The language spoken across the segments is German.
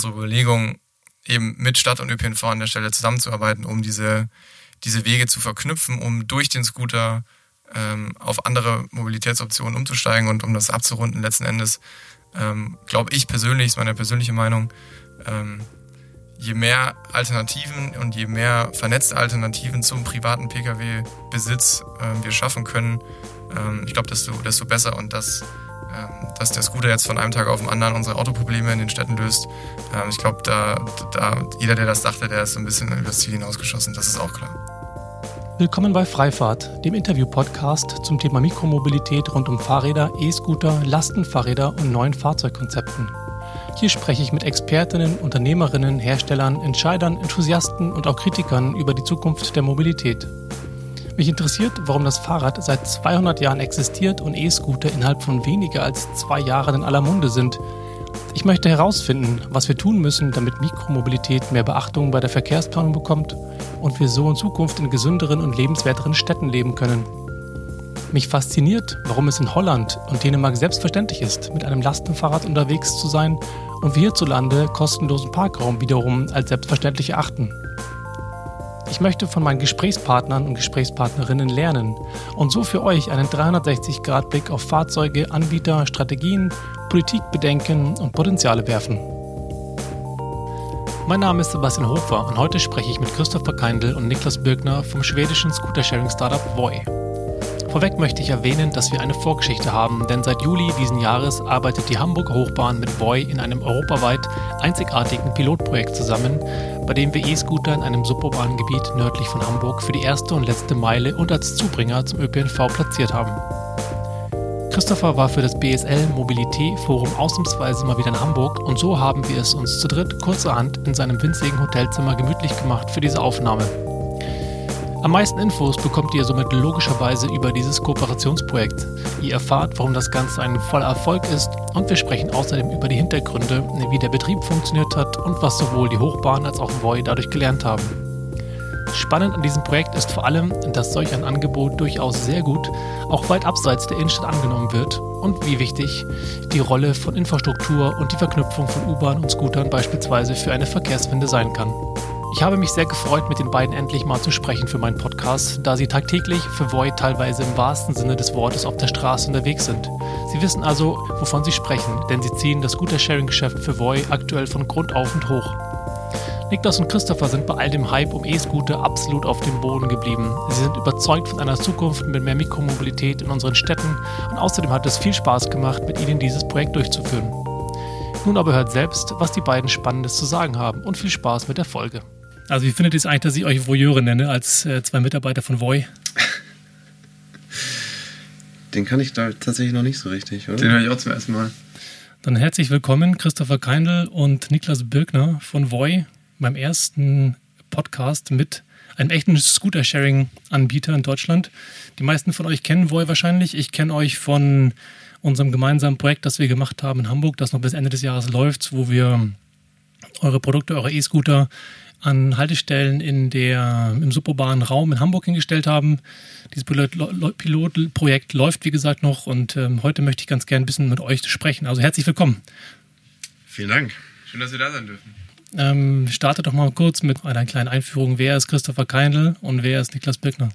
unsere Überlegung, eben mit Stadt und ÖPNV an der Stelle zusammenzuarbeiten, um diese, diese Wege zu verknüpfen, um durch den Scooter ähm, auf andere Mobilitätsoptionen umzusteigen und um das abzurunden letzten Endes, ähm, glaube ich persönlich, ist meine persönliche Meinung, ähm, je mehr Alternativen und je mehr vernetzte Alternativen zum privaten Pkw-Besitz äh, wir schaffen können, ähm, ich glaube, desto, desto besser und das ähm, dass der Scooter jetzt von einem Tag auf den anderen unsere Autoprobleme in den Städten löst. Ähm, ich glaube, da, da, jeder, der das dachte, der ist ein bisschen übers Ziel hinausgeschossen, das ist auch klar. Willkommen bei Freifahrt, dem Interview-Podcast zum Thema Mikromobilität rund um Fahrräder, E-Scooter, Lastenfahrräder und neuen Fahrzeugkonzepten. Hier spreche ich mit Expertinnen, Unternehmerinnen, Herstellern, Entscheidern, Enthusiasten und auch Kritikern über die Zukunft der Mobilität. Mich interessiert, warum das Fahrrad seit 200 Jahren existiert und E-Scooter innerhalb von weniger als zwei Jahren in aller Munde sind. Ich möchte herausfinden, was wir tun müssen, damit Mikromobilität mehr Beachtung bei der Verkehrsplanung bekommt und wir so in Zukunft in gesünderen und lebenswerteren Städten leben können. Mich fasziniert, warum es in Holland und Dänemark selbstverständlich ist, mit einem Lastenfahrrad unterwegs zu sein und wir hierzulande kostenlosen Parkraum wiederum als selbstverständlich erachten. Ich möchte von meinen Gesprächspartnern und Gesprächspartnerinnen lernen und so für euch einen 360-Grad-Blick auf Fahrzeuge, Anbieter, Strategien, Politikbedenken und Potenziale werfen. Mein Name ist Sebastian Hofer und heute spreche ich mit Christopher Keindl und Niklas Birkner vom schwedischen Scooter-Sharing-Startup Voi. Vorweg möchte ich erwähnen, dass wir eine Vorgeschichte haben, denn seit Juli diesen Jahres arbeitet die Hamburger Hochbahn mit Voi in einem europaweit einzigartigen Pilotprojekt zusammen, bei dem wir E-Scooter in einem suburbanen Gebiet nördlich von Hamburg für die erste und letzte Meile und als Zubringer zum ÖPNV platziert haben. Christopher war für das BSL Mobilité Forum ausnahmsweise mal wieder in Hamburg und so haben wir es uns zu dritt kurzerhand in seinem winzigen Hotelzimmer gemütlich gemacht für diese Aufnahme. Am meisten Infos bekommt ihr somit logischerweise über dieses Kooperationsprojekt. Ihr erfahrt, warum das Ganze ein voller Erfolg ist und wir sprechen außerdem über die Hintergründe, wie der Betrieb funktioniert hat und was sowohl die Hochbahn als auch Voi dadurch gelernt haben. Spannend an diesem Projekt ist vor allem, dass solch ein Angebot durchaus sehr gut auch weit abseits der Innenstadt angenommen wird und wie wichtig die Rolle von Infrastruktur und die Verknüpfung von U-Bahn und Scootern beispielsweise für eine Verkehrswende sein kann. Ich habe mich sehr gefreut, mit den beiden endlich mal zu sprechen für meinen Podcast, da sie tagtäglich für Void teilweise im wahrsten Sinne des Wortes auf der Straße unterwegs sind. Sie wissen also, wovon sie sprechen, denn sie ziehen das Scooter-Sharing-Geschäft für Void aktuell von Grund auf und hoch. Niklas und Christopher sind bei all dem Hype um E-Scooter absolut auf dem Boden geblieben. Sie sind überzeugt von einer Zukunft mit mehr Mikromobilität in unseren Städten und außerdem hat es viel Spaß gemacht, mit ihnen dieses Projekt durchzuführen. Nun aber hört selbst, was die beiden Spannendes zu sagen haben und viel Spaß mit der Folge. Also wie findet ihr es eigentlich, dass ich euch Voyeure nenne, als äh, zwei Mitarbeiter von Voy? Den kann ich da tatsächlich noch nicht so richtig, oder? Den höre ich auch zum ersten Mal. Dann herzlich willkommen, Christopher Keindl und Niklas Birkner von Voy, beim ersten Podcast mit einem echten Scooter-Sharing-Anbieter in Deutschland. Die meisten von euch kennen Voy wahrscheinlich. Ich kenne euch von unserem gemeinsamen Projekt, das wir gemacht haben in Hamburg, das noch bis Ende des Jahres läuft, wo wir eure Produkte, eure E-Scooter an Haltestellen in der, im suburbanen Raum in Hamburg hingestellt haben. Dieses Pilotprojekt läuft, wie gesagt, noch und ähm, heute möchte ich ganz gerne ein bisschen mit euch sprechen. Also herzlich willkommen. Vielen Dank. Schön, dass wir da sein dürfen. Ähm, starte doch mal kurz mit einer kleinen Einführung. Wer ist Christopher Keindl und wer ist Niklas Birkner?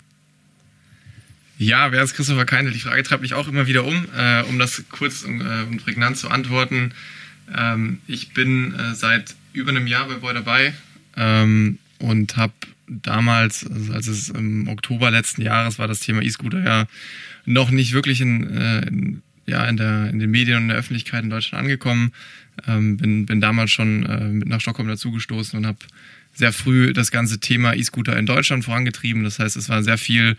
Ja, wer ist Christopher Keindl? Die Frage treibt mich auch immer wieder um. Äh, um das kurz und, äh, und prägnant zu antworten. Ähm, ich bin äh, seit über einem Jahr bei Boy dabei ähm, und habe damals, also als es im Oktober letzten Jahres war, das Thema E-Scooter ja noch nicht wirklich in, äh, in, ja, in, der, in den Medien und in der Öffentlichkeit in Deutschland angekommen. Ähm, bin, bin damals schon äh, mit nach Stockholm dazugestoßen und habe sehr früh das ganze Thema E-Scooter in Deutschland vorangetrieben. Das heißt, es war sehr viel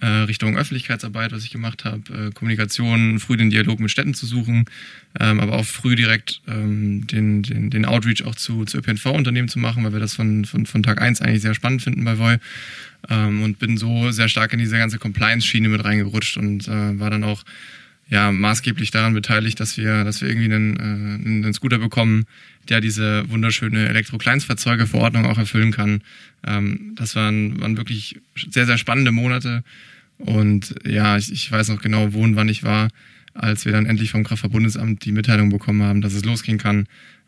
Richtung Öffentlichkeitsarbeit, was ich gemacht habe, äh, Kommunikation, früh den Dialog mit Städten zu suchen, ähm, aber auch früh direkt ähm, den, den, den Outreach auch zu, zu ÖPNV-Unternehmen zu machen, weil wir das von, von, von Tag eins eigentlich sehr spannend finden bei Voi. Ähm, und bin so sehr stark in diese ganze Compliance-Schiene mit reingerutscht und äh, war dann auch ja, maßgeblich daran beteiligt, dass wir, dass wir irgendwie einen, äh, einen Scooter bekommen, der diese wunderschöne Elektro-Kleinstfahrzeuge-Verordnung auch erfüllen kann. Ähm, das waren, waren wirklich sehr, sehr spannende Monate. Und ja, ich, ich weiß noch genau, wo und wann ich war, als wir dann endlich vom Kraftverbundesamt die Mitteilung bekommen haben, dass es losgehen kann.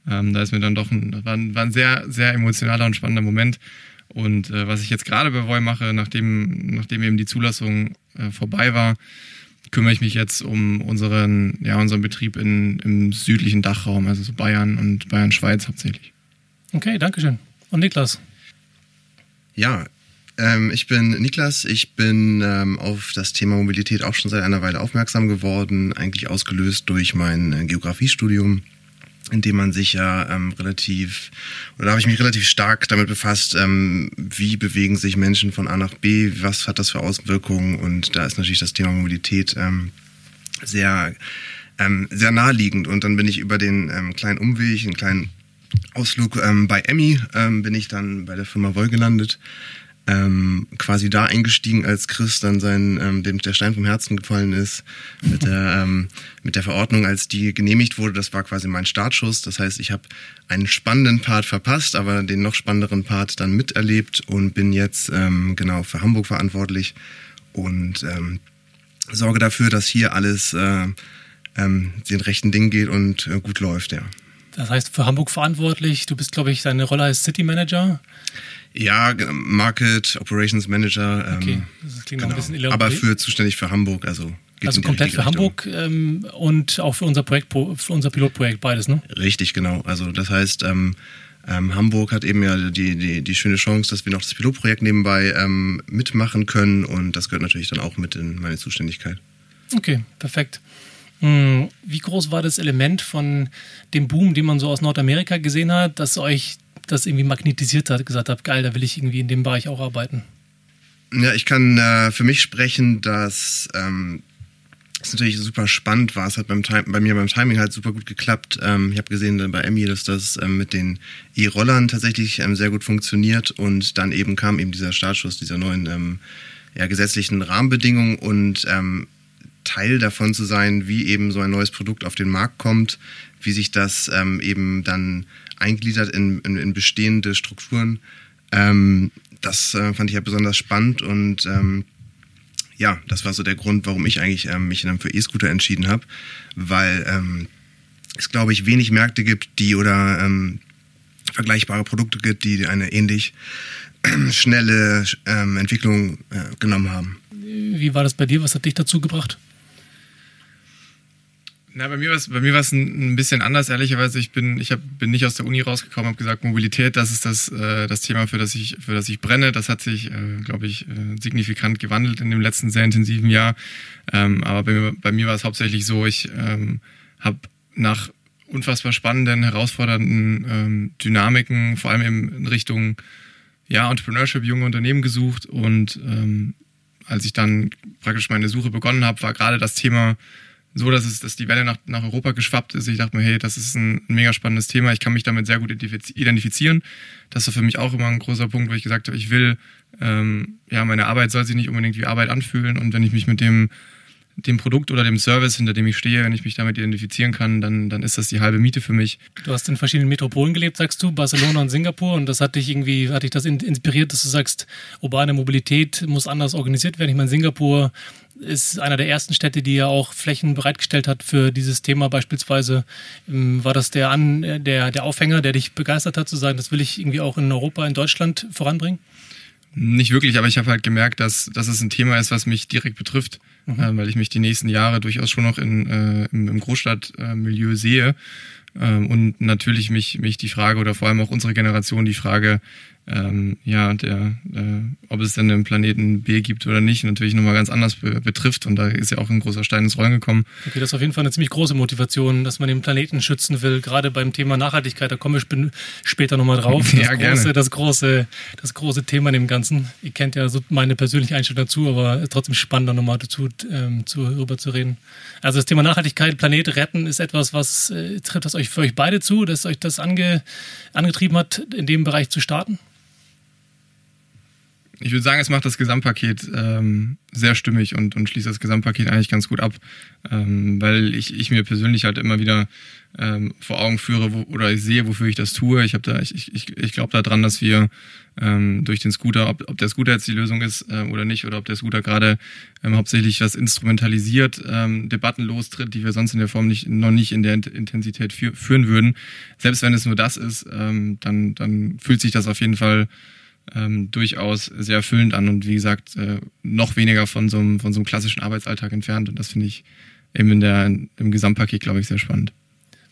Ähm, da ist mir dann doch ein, war, war ein sehr, sehr emotionaler und spannender Moment. Und äh, was ich jetzt gerade bei Voi mache, nachdem, nachdem eben die Zulassung äh, vorbei war, kümmere ich mich jetzt um unseren, ja, unseren Betrieb in, im südlichen Dachraum, also so Bayern und Bayern-Schweiz hauptsächlich. Okay, danke schön. Und Niklas? Ja, ähm, ich bin Niklas. Ich bin ähm, auf das Thema Mobilität auch schon seit einer Weile aufmerksam geworden, eigentlich ausgelöst durch mein äh, Geografiestudium in dem man sich ja ähm, relativ, oder da habe ich mich relativ stark damit befasst, ähm, wie bewegen sich Menschen von A nach B, was hat das für Auswirkungen? Und da ist natürlich das Thema Mobilität ähm, sehr, ähm, sehr naheliegend. Und dann bin ich über den ähm, kleinen Umweg, einen kleinen Ausflug ähm, bei Emmy, ähm, bin ich dann bei der Firma Woll gelandet, ähm, quasi da eingestiegen, als Chris dann sein, ähm, dem der Stein vom Herzen gefallen ist, mit der, ähm, mit der Verordnung, als die genehmigt wurde, das war quasi mein Startschuss. Das heißt, ich habe einen spannenden Part verpasst, aber den noch spannenderen Part dann miterlebt und bin jetzt ähm, genau für Hamburg verantwortlich und ähm, sorge dafür, dass hier alles äh, ähm, den rechten Ding geht und äh, gut läuft, ja. Das heißt, für Hamburg verantwortlich. Du bist, glaube ich, deine Rolle als City Manager. Ja, Market Operations Manager. Ähm, okay, das klingt genau. ein bisschen Aber für zuständig für Hamburg, also also komplett für Hamburg ähm, und auch für unser Projekt, für unser Pilotprojekt beides, ne? Richtig, genau. Also das heißt, ähm, ähm, Hamburg hat eben ja die, die, die schöne Chance, dass wir noch das Pilotprojekt nebenbei ähm, mitmachen können und das gehört natürlich dann auch mit in meine Zuständigkeit. Okay, perfekt. Hm, wie groß war das Element von dem Boom, den man so aus Nordamerika gesehen hat, dass euch das irgendwie magnetisiert hat, gesagt habt, geil, da will ich irgendwie in dem Bereich auch arbeiten? Ja, ich kann äh, für mich sprechen, dass ähm, es natürlich super spannend war. Es hat beim Time, bei mir beim Timing halt super gut geklappt. Ähm, ich habe gesehen bei Emmy, dass das ähm, mit den E-Rollern tatsächlich ähm, sehr gut funktioniert und dann eben kam eben dieser Startschuss dieser neuen ähm, ja, gesetzlichen Rahmenbedingungen und ähm, Teil davon zu sein, wie eben so ein neues Produkt auf den Markt kommt, wie sich das ähm, eben dann eingliedert in, in, in bestehende Strukturen. Ähm, das äh, fand ich ja besonders spannend und ähm, ja, das war so der Grund, warum ich eigentlich ähm, mich dann für E-Scooter entschieden habe, weil ähm, es, glaube ich, wenig Märkte gibt, die oder ähm, vergleichbare Produkte gibt, die eine ähnlich äh, schnelle ähm, Entwicklung äh, genommen haben. Wie war das bei dir? Was hat dich dazu gebracht? Na, bei mir war es bei mir war es ein, ein, bisschen anders ehrlicherweise. Ich bin ich hab, bin nicht aus der Uni rausgekommen, habe gesagt Mobilität, das ist das äh, das Thema für das ich für das ich brenne. Das hat sich äh, glaube ich äh, signifikant gewandelt in dem letzten sehr intensiven Jahr. Ähm, aber bei mir, bei mir war es hauptsächlich so, ich ähm, habe nach unfassbar spannenden, herausfordernden ähm, Dynamiken, vor allem in Richtung ja Entrepreneurship, junge Unternehmen gesucht und ähm, als ich dann praktisch meine Suche begonnen habe, war gerade das Thema so, dass es, dass die Welle nach, nach Europa geschwappt ist. Ich dachte mir, hey, das ist ein, ein mega spannendes Thema. Ich kann mich damit sehr gut identifizieren. Das war für mich auch immer ein großer Punkt, wo ich gesagt habe, ich will, ähm, ja, meine Arbeit soll sich nicht unbedingt wie Arbeit anfühlen. Und wenn ich mich mit dem dem Produkt oder dem Service, hinter dem ich stehe, wenn ich mich damit identifizieren kann, dann, dann ist das die halbe Miete für mich. Du hast in verschiedenen Metropolen gelebt, sagst du, Barcelona und Singapur, und das hat dich irgendwie, hat dich das inspiriert, dass du sagst, urbane Mobilität muss anders organisiert werden. Ich meine, Singapur ist einer der ersten Städte, die ja auch Flächen bereitgestellt hat für dieses Thema. Beispielsweise ähm, war das der, An, der, der Aufhänger, der dich begeistert hat, zu sagen, das will ich irgendwie auch in Europa, in Deutschland voranbringen? Nicht wirklich, aber ich habe halt gemerkt, dass, dass es ein Thema ist, was mich direkt betrifft, mhm. äh, weil ich mich die nächsten Jahre durchaus schon noch in, äh, im, im Großstadtmilieu äh, sehe. Ähm, und natürlich mich, mich die Frage oder vor allem auch unsere Generation die Frage ähm, ja, der, äh, ob es denn einen Planeten B gibt oder nicht, natürlich nochmal ganz anders be betrifft. Und da ist ja auch ein großer Stein ins Rollen gekommen. Okay, das ist auf jeden Fall eine ziemlich große Motivation, dass man den Planeten schützen will, gerade beim Thema Nachhaltigkeit. Da komme ich später nochmal drauf. Das, ja, große, das, große, das große Thema in dem Ganzen. Ihr kennt ja so meine persönliche Einstellung dazu, aber trotzdem spannend, da nochmal dazu ähm, zu, rüber zu reden. Also das Thema Nachhaltigkeit, Planet retten ist etwas, was äh, trifft das euch für euch beide zu, dass euch das ange, angetrieben hat, in dem Bereich zu starten? Ich würde sagen, es macht das Gesamtpaket ähm, sehr stimmig und, und schließt das Gesamtpaket eigentlich ganz gut ab, ähm, weil ich, ich mir persönlich halt immer wieder ähm, vor Augen führe wo, oder ich sehe, wofür ich das tue. Ich habe da, ich, ich, ich glaube daran, dass wir ähm, durch den Scooter, ob, ob der Scooter jetzt die Lösung ist äh, oder nicht, oder ob der Scooter gerade ähm, hauptsächlich was instrumentalisiert, ähm, Debatten lostritt, die wir sonst in der Form nicht, noch nicht in der Intensität fü führen würden. Selbst wenn es nur das ist, ähm, dann, dann fühlt sich das auf jeden Fall ähm, durchaus sehr erfüllend an und wie gesagt, äh, noch weniger von so, einem, von so einem klassischen Arbeitsalltag entfernt. Und das finde ich eben in der, im Gesamtpaket, glaube ich, sehr spannend.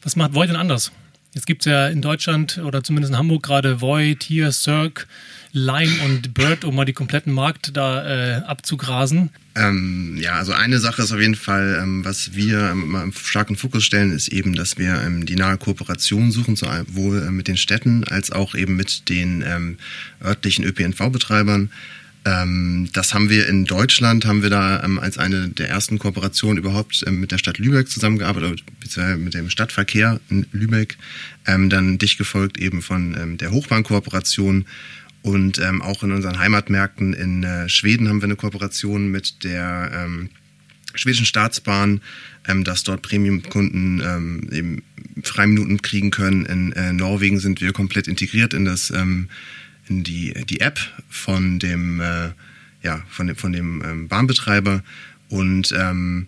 Was macht Void denn anders? Jetzt gibt ja in Deutschland oder zumindest in Hamburg gerade Void, Tier, Cirque, Lime und Bird, um mal die kompletten Markt da äh, abzugrasen. Ähm, ja, also eine Sache ist auf jeden Fall, ähm, was wir ähm, im starken Fokus stellen, ist eben, dass wir ähm, die nahe Kooperation suchen, sowohl äh, mit den Städten als auch eben mit den ähm, örtlichen ÖPNV-Betreibern. Ähm, das haben wir in Deutschland, haben wir da ähm, als eine der ersten Kooperationen überhaupt ähm, mit der Stadt Lübeck zusammengearbeitet, beziehungsweise mit dem Stadtverkehr in Lübeck, dann dicht gefolgt eben von der Hochbahnkooperation und auch in unseren Heimatmärkten in äh, Schweden haben wir eine Kooperation mit der schwedischen Staatsbahn, dass dort Premium-Kunden eben Freiminuten kriegen können. In äh, Norwegen sind wir komplett integriert in das die, die App von dem, äh, ja, von dem, von dem ähm, Bahnbetreiber. Und ähm,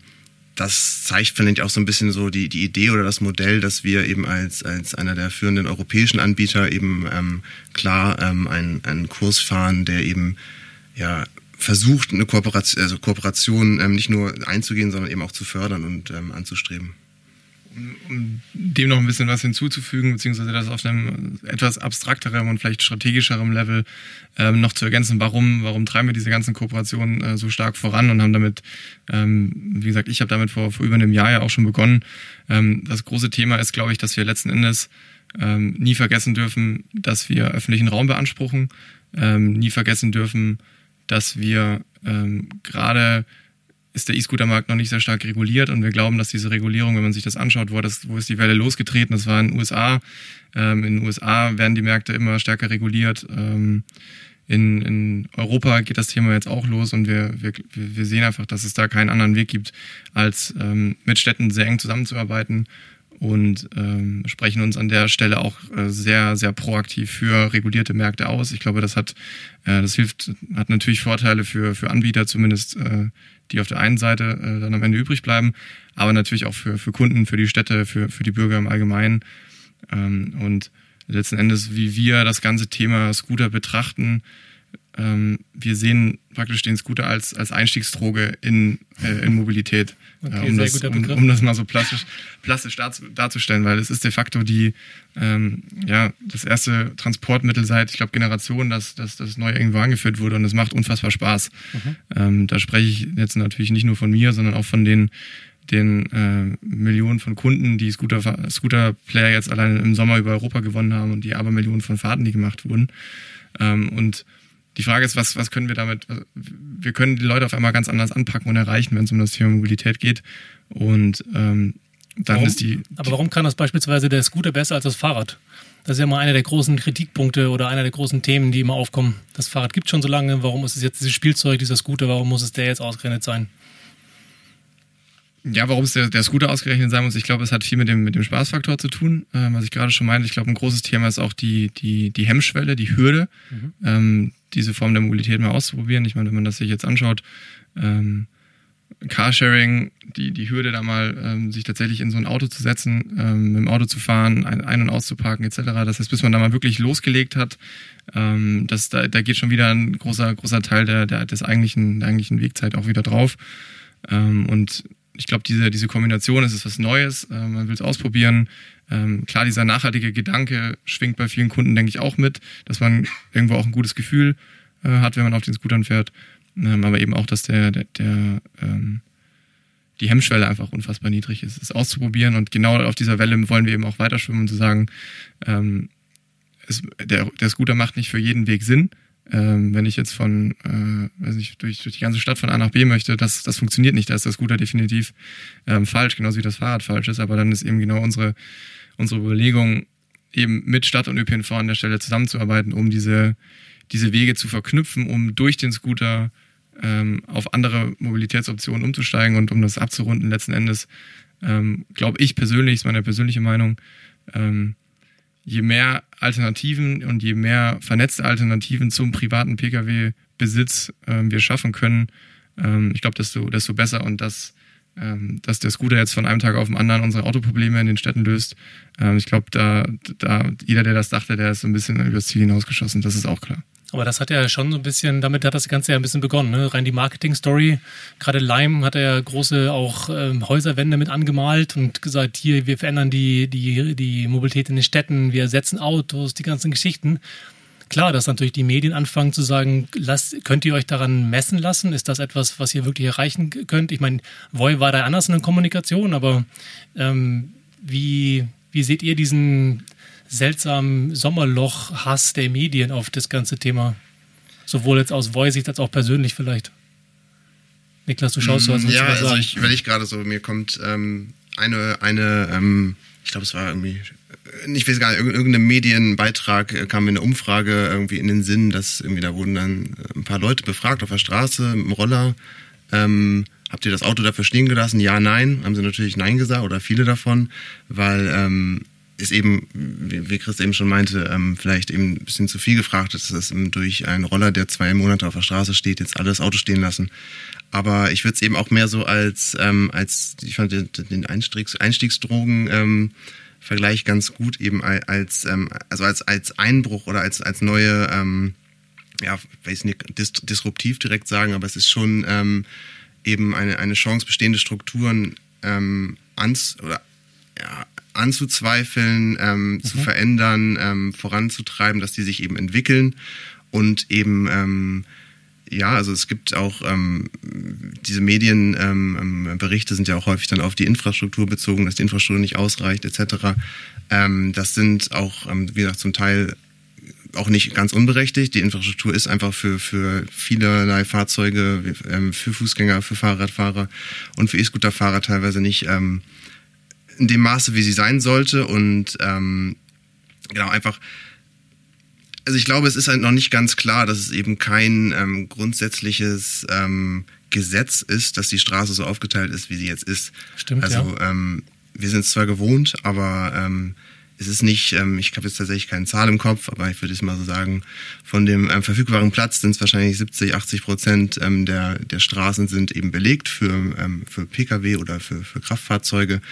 das zeigt, finde ich, auch so ein bisschen so die, die Idee oder das Modell, dass wir eben als, als einer der führenden europäischen Anbieter eben ähm, klar ähm, einen, einen Kurs fahren, der eben ja versucht, eine Kooperation, also Kooperation ähm, nicht nur einzugehen, sondern eben auch zu fördern und ähm, anzustreben um dem noch ein bisschen was hinzuzufügen, beziehungsweise das auf einem etwas abstrakterem und vielleicht strategischerem Level ähm, noch zu ergänzen, warum, warum treiben wir diese ganzen Kooperationen äh, so stark voran und haben damit, ähm, wie gesagt, ich habe damit vor, vor über einem Jahr ja auch schon begonnen. Ähm, das große Thema ist, glaube ich, dass wir letzten Endes ähm, nie vergessen dürfen, dass wir öffentlichen Raum beanspruchen, ähm, nie vergessen dürfen, dass wir ähm, gerade ist der E-Scooter-Markt noch nicht sehr stark reguliert und wir glauben, dass diese Regulierung, wenn man sich das anschaut, wo, das, wo ist die Welle losgetreten, das war in den USA. Ähm, in den USA werden die Märkte immer stärker reguliert. Ähm, in, in Europa geht das Thema jetzt auch los und wir, wir, wir sehen einfach, dass es da keinen anderen Weg gibt, als ähm, mit Städten sehr eng zusammenzuarbeiten und ähm, sprechen uns an der Stelle auch äh, sehr, sehr proaktiv für regulierte Märkte aus. Ich glaube, das hat, äh, das hilft, hat natürlich Vorteile für, für Anbieter, zumindest äh, die auf der einen Seite äh, dann am Ende übrig bleiben, aber natürlich auch für, für Kunden, für die Städte, für, für die Bürger im Allgemeinen. Ähm, und letzten Endes, wie wir das ganze Thema Scooter betrachten, wir sehen praktisch den Scooter als, als Einstiegsdroge in, äh, in Mobilität, okay, äh, um, das, um, um, das mal so plastisch, plastisch darzustellen, weil es ist de facto die, ähm, ja, das erste Transportmittel seit, ich glaube, Generationen, das, das, das neu irgendwo angeführt wurde und es macht unfassbar Spaß. Mhm. Ähm, da spreche ich jetzt natürlich nicht nur von mir, sondern auch von den den äh, Millionen von Kunden, die Scooter, Scooter Player jetzt allein im Sommer über Europa gewonnen haben und die Abermillionen von Fahrten, die gemacht wurden. Ähm, und die Frage ist, was, was können wir damit, wir können die Leute auf einmal ganz anders anpacken und erreichen, wenn es um das Thema Mobilität geht. Und ähm, dann warum? ist die. Aber warum kann das beispielsweise der Scooter besser als das Fahrrad? Das ist ja mal einer der großen Kritikpunkte oder einer der großen Themen, die immer aufkommen. Das Fahrrad gibt schon so lange, warum ist es jetzt dieses Spielzeug, dieser Scooter, warum muss es der jetzt ausgerechnet sein? Ja, warum es der, der Scooter ausgerechnet sein muss, ich glaube, es hat viel mit dem, mit dem Spaßfaktor zu tun, äh, was ich gerade schon meinte. Ich glaube, ein großes Thema ist auch die, die, die Hemmschwelle, die Hürde, mhm. ähm, diese Form der Mobilität mal auszuprobieren. Ich meine, wenn man das sich jetzt anschaut, ähm, Carsharing, die, die Hürde da mal, ähm, sich tatsächlich in so ein Auto zu setzen, ähm, mit dem Auto zu fahren, ein, ein- und auszuparken etc. Das heißt, bis man da mal wirklich losgelegt hat, ähm, das, da, da geht schon wieder ein großer, großer Teil der, der, des eigentlichen, der eigentlichen Wegzeit auch wieder drauf. Ähm, und ich glaube, diese, diese Kombination ist es was Neues, äh, man will es ausprobieren. Ähm, klar, dieser nachhaltige Gedanke schwingt bei vielen Kunden, denke ich, auch mit, dass man irgendwo auch ein gutes Gefühl äh, hat, wenn man auf den Scootern fährt. Ähm, aber eben auch, dass der, der, der ähm, die Hemmschwelle einfach unfassbar niedrig ist, es auszuprobieren. Und genau auf dieser Welle wollen wir eben auch weiterschwimmen und zu sagen, ähm, es, der, der Scooter macht nicht für jeden Weg Sinn, ähm, wenn ich jetzt von, äh, weiß nicht, durch, durch die ganze Stadt von A nach B möchte, das, das funktioniert nicht. Da ist das Scooter definitiv ähm, falsch, genauso wie das Fahrrad falsch ist. Aber dann ist eben genau unsere, unsere Überlegung, eben mit Stadt und ÖPNV an der Stelle zusammenzuarbeiten, um diese, diese Wege zu verknüpfen, um durch den Scooter ähm, auf andere Mobilitätsoptionen umzusteigen und um das abzurunden letzten Endes, ähm, glaube ich persönlich, ist meine persönliche Meinung, ähm, je mehr Alternativen und je mehr vernetzte Alternativen zum privaten Pkw-Besitz ähm, wir schaffen können, ähm, ich glaube, desto, desto besser und das ähm, dass der Scooter jetzt von einem Tag auf den anderen unsere Autoprobleme in den Städten löst. Ähm, ich glaube, da, da, jeder, der das dachte, der ist so ein bisschen übers Ziel hinausgeschossen, das ist auch klar. Aber das hat ja schon so ein bisschen, damit hat das Ganze ja ein bisschen begonnen, ne? Rein die Marketing-Story. Gerade Lime hat ja große auch ähm, Häuserwände mit angemalt und gesagt, hier, wir verändern die, die, die Mobilität in den Städten, wir ersetzen Autos, die ganzen Geschichten. Klar, dass natürlich die Medien anfangen zu sagen, lasst, könnt ihr euch daran messen lassen? Ist das etwas, was ihr wirklich erreichen könnt? Ich meine, Voy war da anders in der Kommunikation, aber ähm, wie, wie seht ihr diesen seltsamen Sommerloch-Hass der Medien auf das ganze Thema? Sowohl jetzt aus Voy-Sicht als auch persönlich vielleicht. Niklas, du schaust, du hast uns Ja, also ich, ich gerade so, mir kommt ähm, eine, eine ähm, ich glaube, es war irgendwie ich weiß gar nicht, irgendeinem Medienbeitrag äh, kam mir eine Umfrage irgendwie in den Sinn, dass irgendwie da wurden dann äh, ein paar Leute befragt auf der Straße mit dem Roller. Ähm, habt ihr das Auto dafür stehen gelassen? Ja, nein. Haben sie natürlich nein gesagt oder viele davon, weil ähm, ist eben, wie, Chris eben schon meinte, ähm, vielleicht eben ein bisschen zu viel gefragt ist, dass durch einen Roller, der zwei Monate auf der Straße steht, jetzt alles Auto stehen lassen. Aber ich würde es eben auch mehr so als, ähm, als ich fand den, Einstiegs, Einstiegsdrogen ähm, Vergleich ganz gut eben als, also als, als Einbruch oder als, als neue, ähm, ja, weiß nicht, dis disruptiv direkt sagen, aber es ist schon eben eine, eine Chance, bestehende Strukturen ähm, ans, oder, ja, anzuzweifeln, ähm, mhm. zu verändern, ähm, voranzutreiben, dass die sich eben entwickeln und eben ähm, ja, also es gibt auch ähm, diese Medienberichte ähm, sind ja auch häufig dann auf die Infrastruktur bezogen, dass die Infrastruktur nicht ausreicht etc. Ähm, das sind auch, ähm, wie gesagt, zum Teil auch nicht ganz unberechtigt. Die Infrastruktur ist einfach für, für vielerlei Fahrzeuge, ähm, für Fußgänger, für Fahrradfahrer und für E-Scooterfahrer teilweise nicht ähm, in dem Maße, wie sie sein sollte. Und ähm, genau, einfach also ich glaube, es ist halt noch nicht ganz klar, dass es eben kein ähm, grundsätzliches ähm, Gesetz ist, dass die Straße so aufgeteilt ist, wie sie jetzt ist. Stimmt, also ja. ähm, wir sind es zwar gewohnt, aber ähm, es ist nicht, ähm, ich habe jetzt tatsächlich keine Zahl im Kopf, aber ich würde es mal so sagen, von dem ähm, verfügbaren Platz sind es wahrscheinlich 70, 80 Prozent ähm, der, der Straßen sind eben belegt für, ähm, für Pkw oder für, für Kraftfahrzeuge.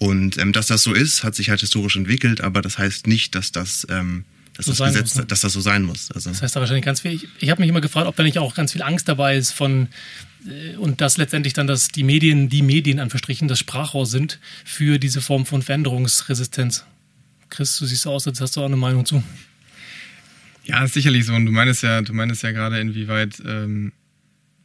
Und ähm, dass das so ist, hat sich halt historisch entwickelt, aber das heißt nicht, dass das ähm, dass so das Gesetz, muss, ne? dass das so sein muss. Also. Das heißt da wahrscheinlich ganz viel. Ich, ich habe mich immer gefragt, ob da nicht auch ganz viel Angst dabei ist von äh, und dass letztendlich dann dass die Medien, die Medien an Verstrichen das Sprachrohr sind für diese Form von Veränderungsresistenz. Chris, du siehst aus, als hast du auch eine Meinung zu. Ja, ist sicherlich so. Und du meinst ja, du meinst ja gerade, inwieweit ähm,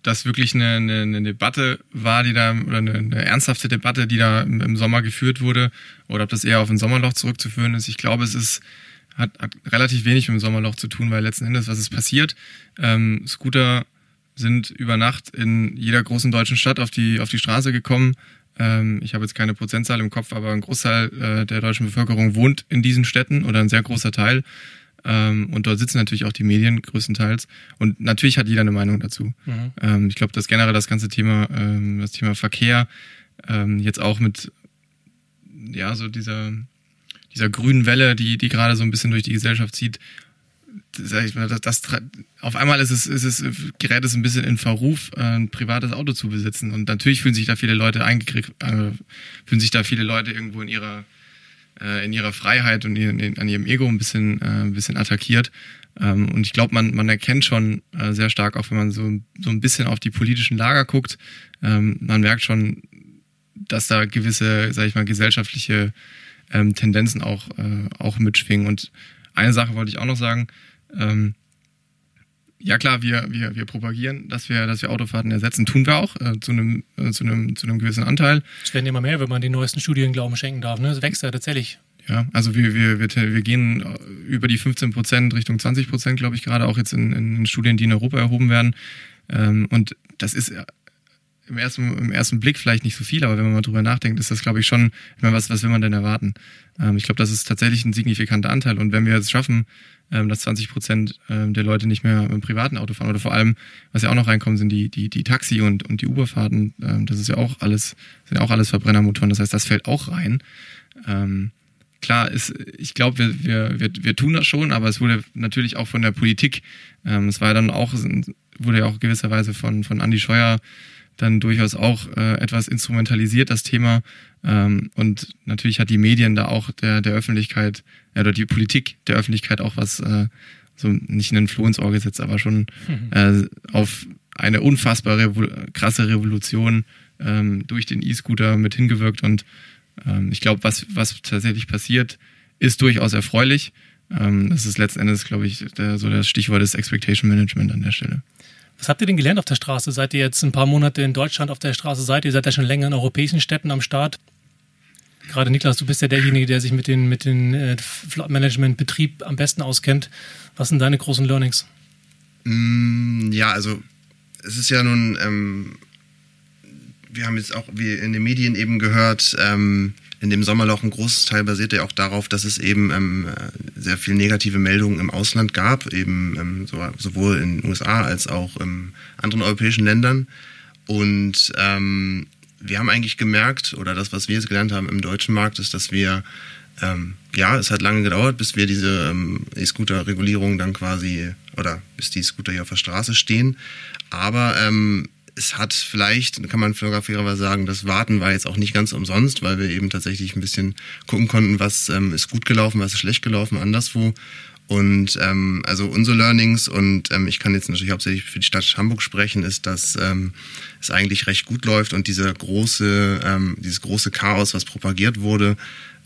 das wirklich eine, eine, eine, Debatte war, die da, oder eine, eine ernsthafte Debatte, die da im, im, Sommer geführt wurde, oder ob das eher auf ein Sommerloch zurückzuführen ist. Ich glaube, es ist hat, hat relativ wenig mit dem Sommerloch zu tun, weil letzten Endes, was ist passiert? Ähm, Scooter sind über Nacht in jeder großen deutschen Stadt auf die, auf die Straße gekommen. Ähm, ich habe jetzt keine Prozentzahl im Kopf, aber ein Großteil äh, der deutschen Bevölkerung wohnt in diesen Städten oder ein sehr großer Teil. Ähm, und dort sitzen natürlich auch die Medien größtenteils. Und natürlich hat jeder eine Meinung dazu. Mhm. Ähm, ich glaube, dass generell das ganze Thema, ähm, das Thema Verkehr ähm, jetzt auch mit ja, so dieser dieser grünen Welle, die, die gerade so ein bisschen durch die Gesellschaft zieht, sag ich mal, das, das, auf einmal ist es, ist es, gerät es ein bisschen in Verruf, ein privates Auto zu besitzen. Und natürlich fühlen sich da viele Leute eingekriegt, äh, fühlen sich da viele Leute irgendwo in ihrer, äh, in ihrer Freiheit und in, in, an ihrem Ego ein bisschen, äh, ein bisschen attackiert. Ähm, und ich glaube, man, man erkennt schon äh, sehr stark, auch wenn man so, so ein bisschen auf die politischen Lager guckt, ähm, man merkt schon, dass da gewisse, sag ich mal, gesellschaftliche ähm, Tendenzen auch, äh, auch mitschwingen. Und eine Sache wollte ich auch noch sagen. Ähm, ja klar, wir, wir, wir propagieren, dass wir, dass wir Autofahrten ersetzen, tun wir auch, äh, zu, einem, äh, zu, einem, zu einem gewissen Anteil. Es werden immer mehr, wenn man den neuesten Studien Glauben schenken darf. Ne? Es wächst ja tatsächlich. Ja, also wir, wir, wir, wir gehen über die 15 Prozent Richtung 20 Prozent, glaube ich, gerade auch jetzt in, in Studien, die in Europa erhoben werden. Ähm, und das ist im ersten, im ersten Blick vielleicht nicht so viel, aber wenn man mal drüber nachdenkt, ist das, glaube ich, schon, ich meine, was, was will man denn erwarten? Ähm, ich glaube, das ist tatsächlich ein signifikanter Anteil. Und wenn wir es schaffen, ähm, dass 20 Prozent ähm, der Leute nicht mehr im privaten Auto fahren, oder vor allem, was ja auch noch reinkommen, sind die, die, die Taxi- und, und die Uberfahrten, ähm, das ist ja auch alles, sind ja auch alles Verbrennermotoren. Das heißt, das fällt auch rein. Ähm, klar ist, ich glaube, wir, wir, wir, wir tun das schon, aber es wurde natürlich auch von der Politik, ähm, es war ja dann auch, wurde ja auch gewisserweise von, von Andy Scheuer dann durchaus auch äh, etwas instrumentalisiert, das Thema. Ähm, und natürlich hat die Medien da auch der, der Öffentlichkeit, ja, oder die Politik der Öffentlichkeit auch was, äh, so nicht in den Floh ins Ohr gesetzt, aber schon mhm. äh, auf eine unfassbare Revo krasse Revolution ähm, durch den E-Scooter mit hingewirkt. Und ähm, ich glaube, was, was tatsächlich passiert, ist durchaus erfreulich. Ähm, das ist letzten Endes, glaube ich, der, so das Stichwort ist Expectation Management an der Stelle. Was habt ihr denn gelernt auf der Straße? Seid ihr jetzt ein paar Monate in Deutschland auf der Straße seid? Ihr seid ja schon länger in europäischen Städten am Start. Gerade Niklas, du bist ja derjenige, der sich mit den, mit den äh, Management, Betrieb am besten auskennt. Was sind deine großen Learnings? Mm, ja, also es ist ja nun, ähm, wir haben jetzt auch wie in den Medien eben gehört, ähm, in dem Sommerloch ein großes Teil basierte ja auch darauf, dass es eben ähm, sehr viele negative Meldungen im Ausland gab, eben ähm, so, sowohl in den USA als auch in anderen europäischen Ländern. Und ähm, wir haben eigentlich gemerkt, oder das, was wir jetzt gelernt haben im deutschen Markt, ist, dass wir, ähm, ja, es hat lange gedauert, bis wir diese ähm, E-Scooter-Regulierung dann quasi, oder bis die Scooter hier auf der Straße stehen. Aber ähm, es hat vielleicht, kann man fairerweise sagen, das Warten war jetzt auch nicht ganz umsonst, weil wir eben tatsächlich ein bisschen gucken konnten, was ähm, ist gut gelaufen, was ist schlecht gelaufen, anderswo. Und ähm, also unsere Learnings und ähm, ich kann jetzt natürlich hauptsächlich für die Stadt Hamburg sprechen, ist, dass ähm, es eigentlich recht gut läuft und dieser große, ähm, dieses große Chaos, was propagiert wurde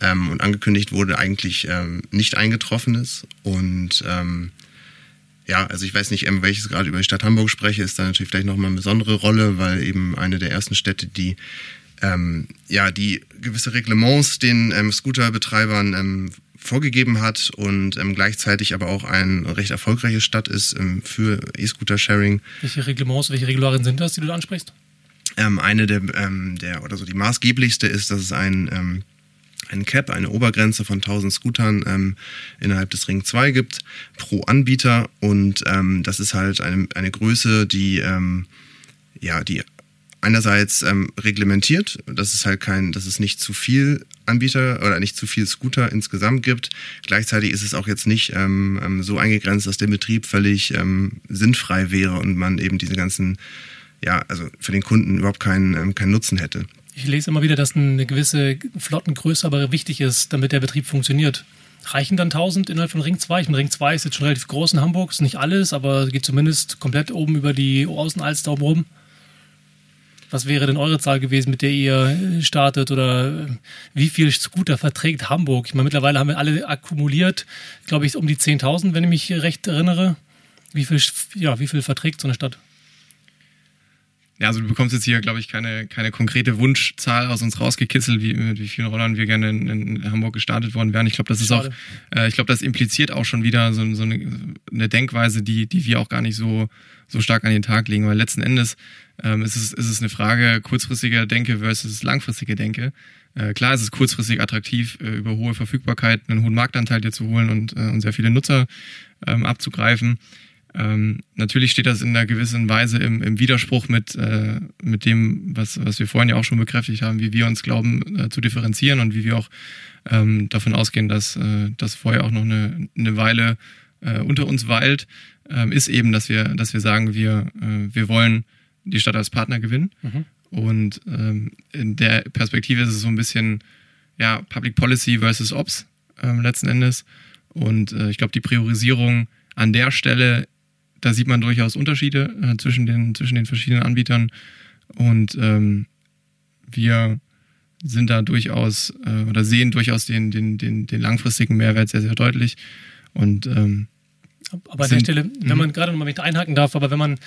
ähm, und angekündigt wurde, eigentlich ähm, nicht eingetroffen ist. Und ähm, ja, also ich weiß nicht, welches gerade über die Stadt Hamburg spreche, ist da natürlich vielleicht nochmal eine besondere Rolle, weil eben eine der ersten Städte, die ähm, ja, die gewisse Reglements den ähm, Scooterbetreibern ähm, vorgegeben hat und ähm, gleichzeitig aber auch eine recht erfolgreiche Stadt ist ähm, für E-Scooter-Sharing. Welche Reglements, welche Regularien sind das, die du da ansprichst? Ähm, eine der, ähm, der, oder so die maßgeblichste ist, dass es ein ähm, ein Cap, eine Obergrenze von 1000 Scootern ähm, innerhalb des Ring 2 gibt pro Anbieter und ähm, das ist halt eine, eine Größe, die ähm, ja die einerseits ähm, reglementiert, dass es halt kein, dass es nicht zu viel Anbieter oder nicht zu viel Scooter insgesamt gibt. Gleichzeitig ist es auch jetzt nicht ähm, ähm so eingegrenzt, dass der Betrieb völlig ähm, sinnfrei wäre und man eben diese ganzen, ja, also für den Kunden überhaupt keinen, ähm, keinen Nutzen hätte. Ich lese immer wieder, dass eine gewisse Flottengröße aber wichtig ist, damit der Betrieb funktioniert. Reichen dann 1000 innerhalb von Ring 2? Ich meine, Ring 2 ist jetzt schon relativ groß in Hamburg, ist nicht alles, aber geht zumindest komplett oben über die Außenalster rum. Was wäre denn eure Zahl gewesen, mit der ihr startet? Oder wie viel Scooter verträgt Hamburg? Ich meine, mittlerweile haben wir alle akkumuliert, glaube ich, um die 10.000, wenn ich mich recht erinnere. Wie viel, ja, wie viel verträgt so eine Stadt? Ja, also du bekommst jetzt hier, glaube ich, keine, keine konkrete Wunschzahl aus uns rausgekitzelt, wie, mit wie vielen Rollern wir gerne in, in Hamburg gestartet worden wären. Ich glaube, das ist Schade. auch, äh, ich glaube, das impliziert auch schon wieder so, so eine, eine Denkweise, die, die wir auch gar nicht so, so stark an den Tag legen, weil letzten Endes ähm, ist, es, ist es eine Frage kurzfristiger Denke versus langfristige Denke. Äh, klar ist es kurzfristig attraktiv, äh, über hohe Verfügbarkeit einen hohen Marktanteil dir zu holen und, äh, und sehr viele Nutzer ähm, abzugreifen. Ähm, natürlich steht das in einer gewissen Weise im, im Widerspruch mit, äh, mit dem, was, was wir vorhin ja auch schon bekräftigt haben, wie wir uns glauben äh, zu differenzieren und wie wir auch ähm, davon ausgehen, dass äh, das vorher auch noch eine, eine Weile äh, unter uns weilt, ähm, ist eben, dass wir, dass wir sagen, wir, äh, wir wollen die Stadt als Partner gewinnen. Mhm. Und ähm, in der Perspektive ist es so ein bisschen ja, Public Policy versus Ops ähm, letzten Endes. Und äh, ich glaube, die Priorisierung an der Stelle da sieht man durchaus Unterschiede äh, zwischen, den, zwischen den verschiedenen Anbietern. Und ähm, wir sind da durchaus äh, oder sehen durchaus den, den, den, den langfristigen Mehrwert sehr, sehr deutlich. Und ähm, aber an der Stelle, wenn man mhm. gerade noch mal mit einhaken darf, aber wenn man,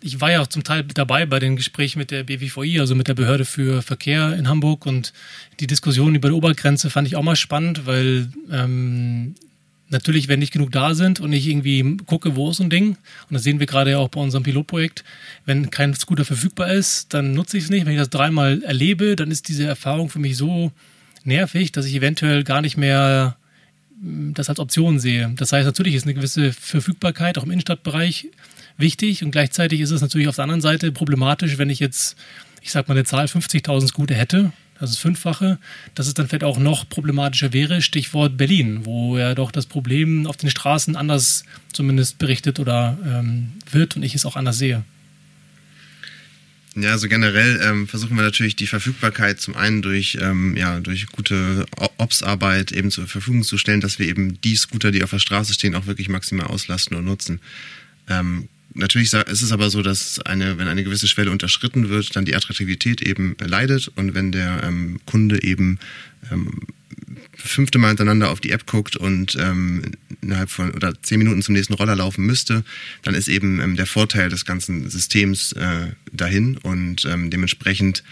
ich war ja auch zum Teil dabei bei den Gesprächen mit der BWVI, also mit der Behörde für Verkehr in Hamburg und die Diskussion über die Obergrenze fand ich auch mal spannend, weil ähm, Natürlich, wenn nicht genug da sind und ich irgendwie gucke, wo ist so ein Ding, und das sehen wir gerade ja auch bei unserem Pilotprojekt, wenn kein Scooter verfügbar ist, dann nutze ich es nicht. Wenn ich das dreimal erlebe, dann ist diese Erfahrung für mich so nervig, dass ich eventuell gar nicht mehr mm, das als Option sehe. Das heißt, natürlich ist eine gewisse Verfügbarkeit auch im Innenstadtbereich wichtig und gleichzeitig ist es natürlich auf der anderen Seite problematisch, wenn ich jetzt, ich sag mal, eine Zahl 50.000 Scooter hätte das ist fünffache, dass es dann vielleicht auch noch problematischer wäre, Stichwort Berlin, wo ja doch das Problem auf den Straßen anders zumindest berichtet oder ähm, wird und ich es auch anders sehe. Ja, also generell ähm, versuchen wir natürlich die Verfügbarkeit zum einen durch, ähm, ja, durch gute Ops-Arbeit eben zur Verfügung zu stellen, dass wir eben die Scooter, die auf der Straße stehen, auch wirklich maximal auslasten und nutzen. Ähm, natürlich ist es aber so, dass eine, wenn eine gewisse Schwelle unterschritten wird, dann die Attraktivität eben leidet. Und wenn der ähm, Kunde eben ähm, fünfte Mal hintereinander auf die App guckt und ähm, innerhalb von oder zehn Minuten zum nächsten Roller laufen müsste, dann ist eben ähm, der Vorteil des ganzen Systems äh, dahin. Und ähm, dementsprechend,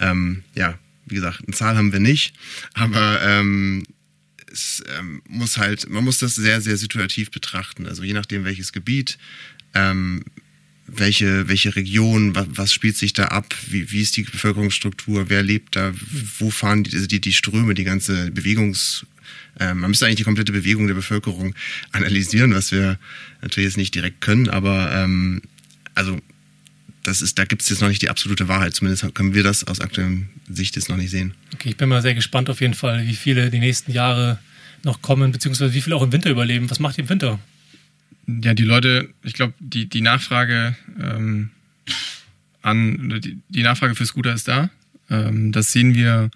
ähm, ja, wie gesagt, eine Zahl haben wir nicht, aber ähm, es ähm, muss halt, man muss das sehr, sehr situativ betrachten. Also je nachdem, welches Gebiet, ähm, welche, welche Region, was, was spielt sich da ab, wie, wie ist die Bevölkerungsstruktur, wer lebt da, wo fahren die, also die, die Ströme, die ganze Bewegungs, ähm, man müsste eigentlich die komplette Bewegung der Bevölkerung analysieren, was wir natürlich jetzt nicht direkt können, aber ähm, also das ist, da gibt es jetzt noch nicht die absolute Wahrheit. Zumindest können wir das aus aktueller Sicht jetzt noch nicht sehen. Okay, ich bin mal sehr gespannt auf jeden Fall, wie viele die nächsten Jahre noch kommen, beziehungsweise wie viele auch im Winter überleben. Was macht ihr im Winter? Ja, die Leute, ich glaube, die, die Nachfrage ähm, an, die, die Nachfrage für Scooter ist da. Ähm, das sehen wir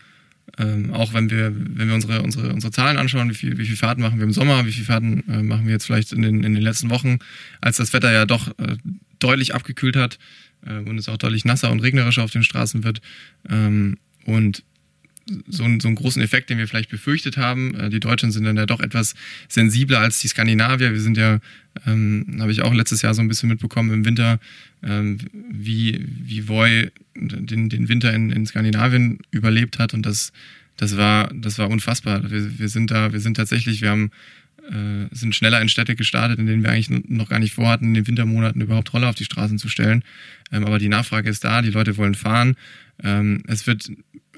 ähm, auch, wenn wir, wenn wir unsere, unsere, unsere Zahlen anschauen, wie viel, wie viel Fahrten machen wir im Sommer, wie viel Fahrten äh, machen wir jetzt vielleicht in den, in den letzten Wochen, als das Wetter ja doch äh, deutlich abgekühlt hat äh, und es auch deutlich nasser und regnerischer auf den Straßen wird. Ähm, und so, einen, so einen großen Effekt, den wir vielleicht befürchtet haben. Äh, die Deutschen sind dann ja doch etwas sensibler als die Skandinavier. Wir sind ja, ähm, habe ich auch letztes Jahr so ein bisschen mitbekommen im Winter, ähm, wie, wie Voi den, den Winter in, in Skandinavien überlebt hat und das, das war, das war unfassbar. Wir, wir sind da, wir sind tatsächlich, wir haben äh, sind schneller in Städte gestartet, in denen wir eigentlich noch gar nicht vorhatten, in den Wintermonaten überhaupt Roller auf die Straßen zu stellen. Ähm, aber die Nachfrage ist da, die Leute wollen fahren. Ähm, es wird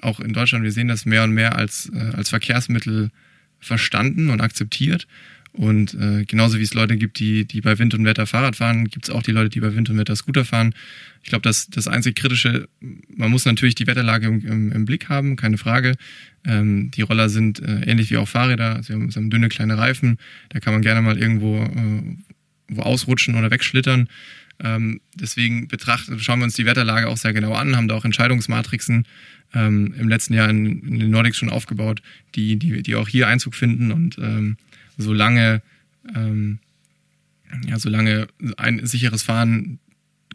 auch in Deutschland, wir sehen das mehr und mehr als, äh, als Verkehrsmittel verstanden und akzeptiert. Und äh, genauso wie es Leute gibt, die, die bei Wind und Wetter Fahrrad fahren, gibt es auch die Leute, die bei Wind und Wetter Scooter fahren. Ich glaube, das, das einzig Kritische, man muss natürlich die Wetterlage im, im, im Blick haben, keine Frage. Ähm, die Roller sind äh, ähnlich wie auch Fahrräder, sie haben, sie haben dünne kleine Reifen, da kann man gerne mal irgendwo äh, wo ausrutschen oder wegschlittern. Ähm, deswegen betrachten, schauen wir uns die Wetterlage auch sehr genau an, haben da auch Entscheidungsmatrixen ähm, im letzten Jahr in, in, den Nordics schon aufgebaut, die, die, die auch hier Einzug finden und ähm, solange, ähm, ja, solange ein sicheres Fahren